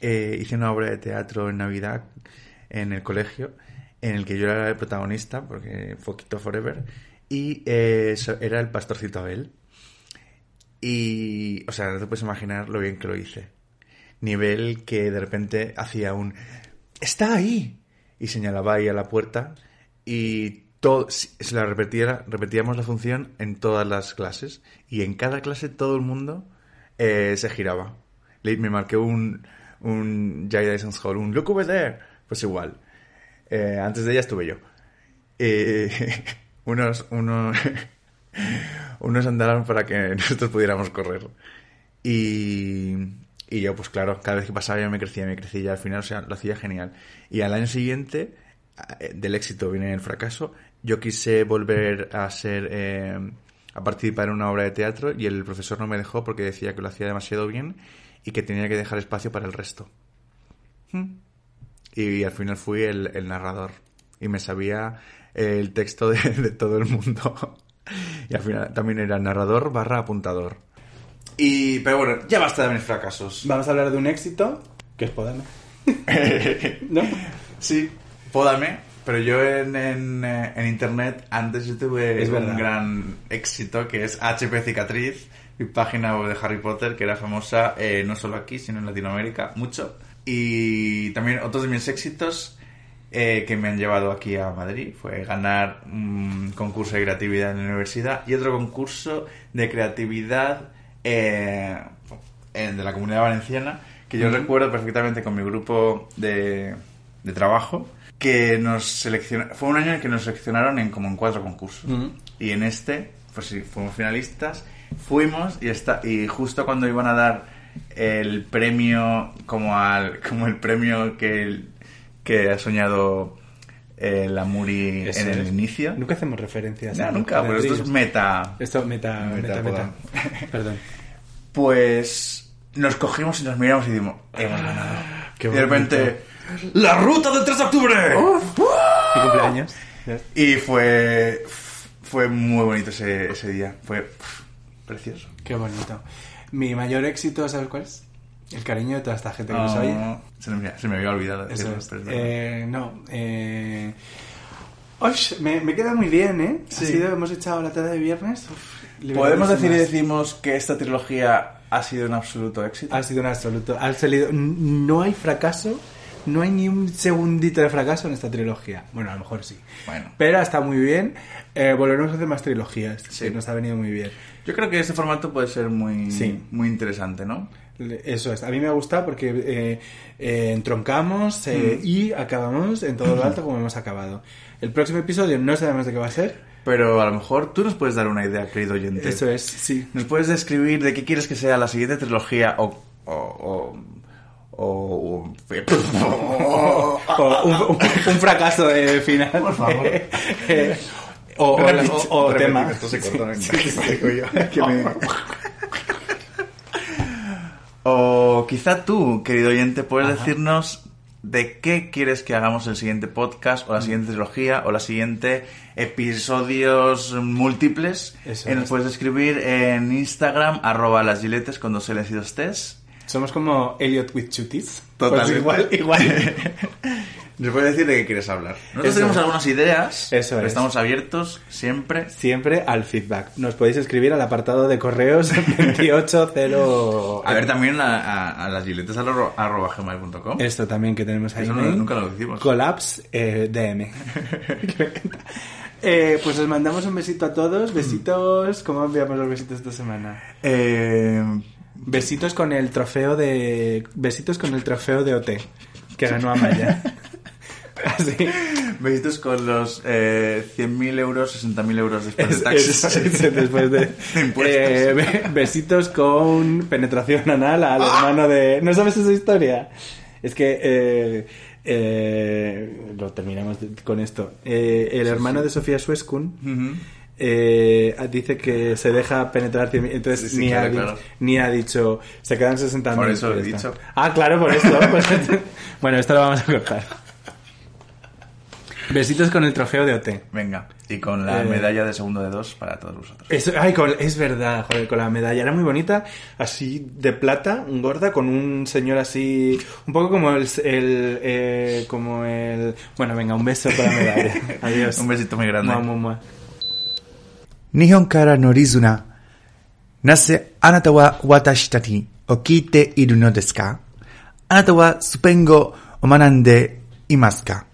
eh, hice una obra de teatro en Navidad en el colegio en el que yo era el protagonista, porque Foquito Forever, y era el pastorcito Abel. Y, o sea, no te puedes imaginar lo bien que lo hice. Nivel que de repente hacía un... ¡Está ahí! Y señalaba ahí a la puerta y todo, se la repetía, repetíamos la función en todas las clases. Y en cada clase todo el mundo eh, se giraba. Le- me marqué un, un Hall, un Look over there. Pues igual. Eh, antes de ella estuve yo. Eh, (laughs) unos, (laughs) unos, unos andaron para que (laughs) nosotros pudiéramos correr. Y, y yo, pues claro, cada vez que pasaba yo me crecía, me crecía al final, o sea, lo hacía genial. Y al año siguiente, eh, del éxito viene el fracaso, yo quise volver a ser, eh, a participar en una obra de teatro y el profesor no me dejó porque decía que lo hacía demasiado bien y que tenía que dejar espacio para el resto. Hmm. Y al final fui el, narrador y me sabía el texto de todo el mundo. (laughs) Y al final también era narrador barra apuntador. Y, pero bueno, ya basta de mis fracasos. Vamos a hablar de un éxito, que es Podame. (laughs) ¿No? Sí, pódame. Pero yo en, en, eh, en internet antes yo tuve Es un verdad. gran éxito que es HP Cicatriz, mi página web de Harry Potter que era famosa eh, no solo aquí sino en Latinoamérica mucho. Y también otros de mis éxitos eh, que me han llevado aquí a Madrid fue ganar un concurso de creatividad en la universidad y otro concurso de creatividad eh, en- de la comunidad valenciana que yo recuerdo perfectamente con mi grupo de, de trabajo que nos seleccionaron fue un año en el que nos seleccionaron en como en cuatro concursos y en este pues sí fuimos finalistas fuimos y está y justo cuando iban a dar el premio como al (laughs) como el premio que que ha soñado eh, la Muri Eso en el es. inicio Nunca hacemos referencias. no, nunca pero esto es meta Esto, meta, Meta, meta, meta. (laughs) Perdón. Pues nos cogimos y nos miramos y dijimos hemos ganado Qué y de repente la ruta del 3 de octubre ¿Mi cumpleaños? y fue fue muy bonito ese, ese día fue precioso Qué bonito. Mi mayor éxito, ¿sabes cuál es? El cariño de toda esta gente que nos oye. No, se, me, se me había olvidado Eso es. pero. Eh, no, eh... Osh, me, me queda muy bien, ¿eh? Sí. Ha sido, hemos echado la tarde de viernes. Uf, podemos decir y decimos que esta trilogía ha sido un absoluto éxito Ha sido un absoluto. Ha salido, no hay fracaso, no hay ni un segundito de fracaso en esta trilogía. Bueno, a lo mejor sí. Bueno. Pero está muy bien. Eh, volveremos a hacer más trilogías. Sí. que nos ha venido muy bien. yo creo que este formato puede ser muy Sí. muy interesante no Eso es. A mí me ha gustado porque eh, eh, entroncamos eh, Mm. y acabamos en todo lo (clears throat) alto como hemos acabado. El próximo episodio no sabemos de qué va a ser. Pero a lo mejor tú nos puedes dar una idea querido oyente Eso es, sí. nos puedes describir de qué quieres que sea la siguiente trilogía o o, o, o- un, fracaso de final. Por favor. o Repite, o- o repite, tema. esto se cortó, venga. sí, sí, (laughs) me- O quizá tú, querido oyente, puedes decirnos de qué quieres que hagamos el siguiente podcast, o la siguiente trilogía, o la siguiente episodios múltiples. Eso nos es. puedes escribir en Instagram, arroba las giletes con dos L's y dos T's. Somos como Elliot with Chutis. Totalmente. Pues igual, igual. (laughs) Nos puedes decir de qué quieres hablar. Nosotros Eso tenemos algunas ideas, Eso pero es. estamos abiertos siempre. Siempre al feedback. Nos podéis escribir al apartado de correos (laughs) 280. A ver también a, a- a las giletes arro- arroba gmail.com. Esto también que tenemos ahí. Eso no- email. nunca lo decimos. Collapse eh, DM. (laughs) Eh, pues os mandamos un besito a todos. Besitos. ¿Cómo enviamos los besitos esta semana? Eh, Besitos con el trofeo de. Besitos con el trofeo de OT. Que ganó Amaya. (laughs) (laughs) Así. Besitos con los eh, 100.000 euros, 60.000 euros después de Es- taxes. es- es después de, (laughs) De impuestos. Eh, be- besitos con penetración anal al hermano de ¿no sabes esa historia? es que eh, eh, lo terminamos con esto Eh, el hermano de Sofía eh, dice que se deja penetrar entonces Sí, ni, claro, ha, di- claro. ni ha dicho se quedan 60 Por eso lo he dicho. ah claro por eso Pues, (laughs) bueno esto lo vamos a cortar Besitos con el trofeo de OT. Venga, y con la eh, medalla de segundo de dos para todos vosotros. Es, ay, es verdad, joder, con la medalla. Era muy bonita, así de plata, gorda, con un señor así, un poco como el... el eh, como el... Bueno, venga, un beso para la medalla. (laughs) Adiós. un besito muy grande. Mua, mua. Nihon kara norizuna. Nase anata wa watashi tati o iru no desu ka? Anata wa supengo o manande imasu?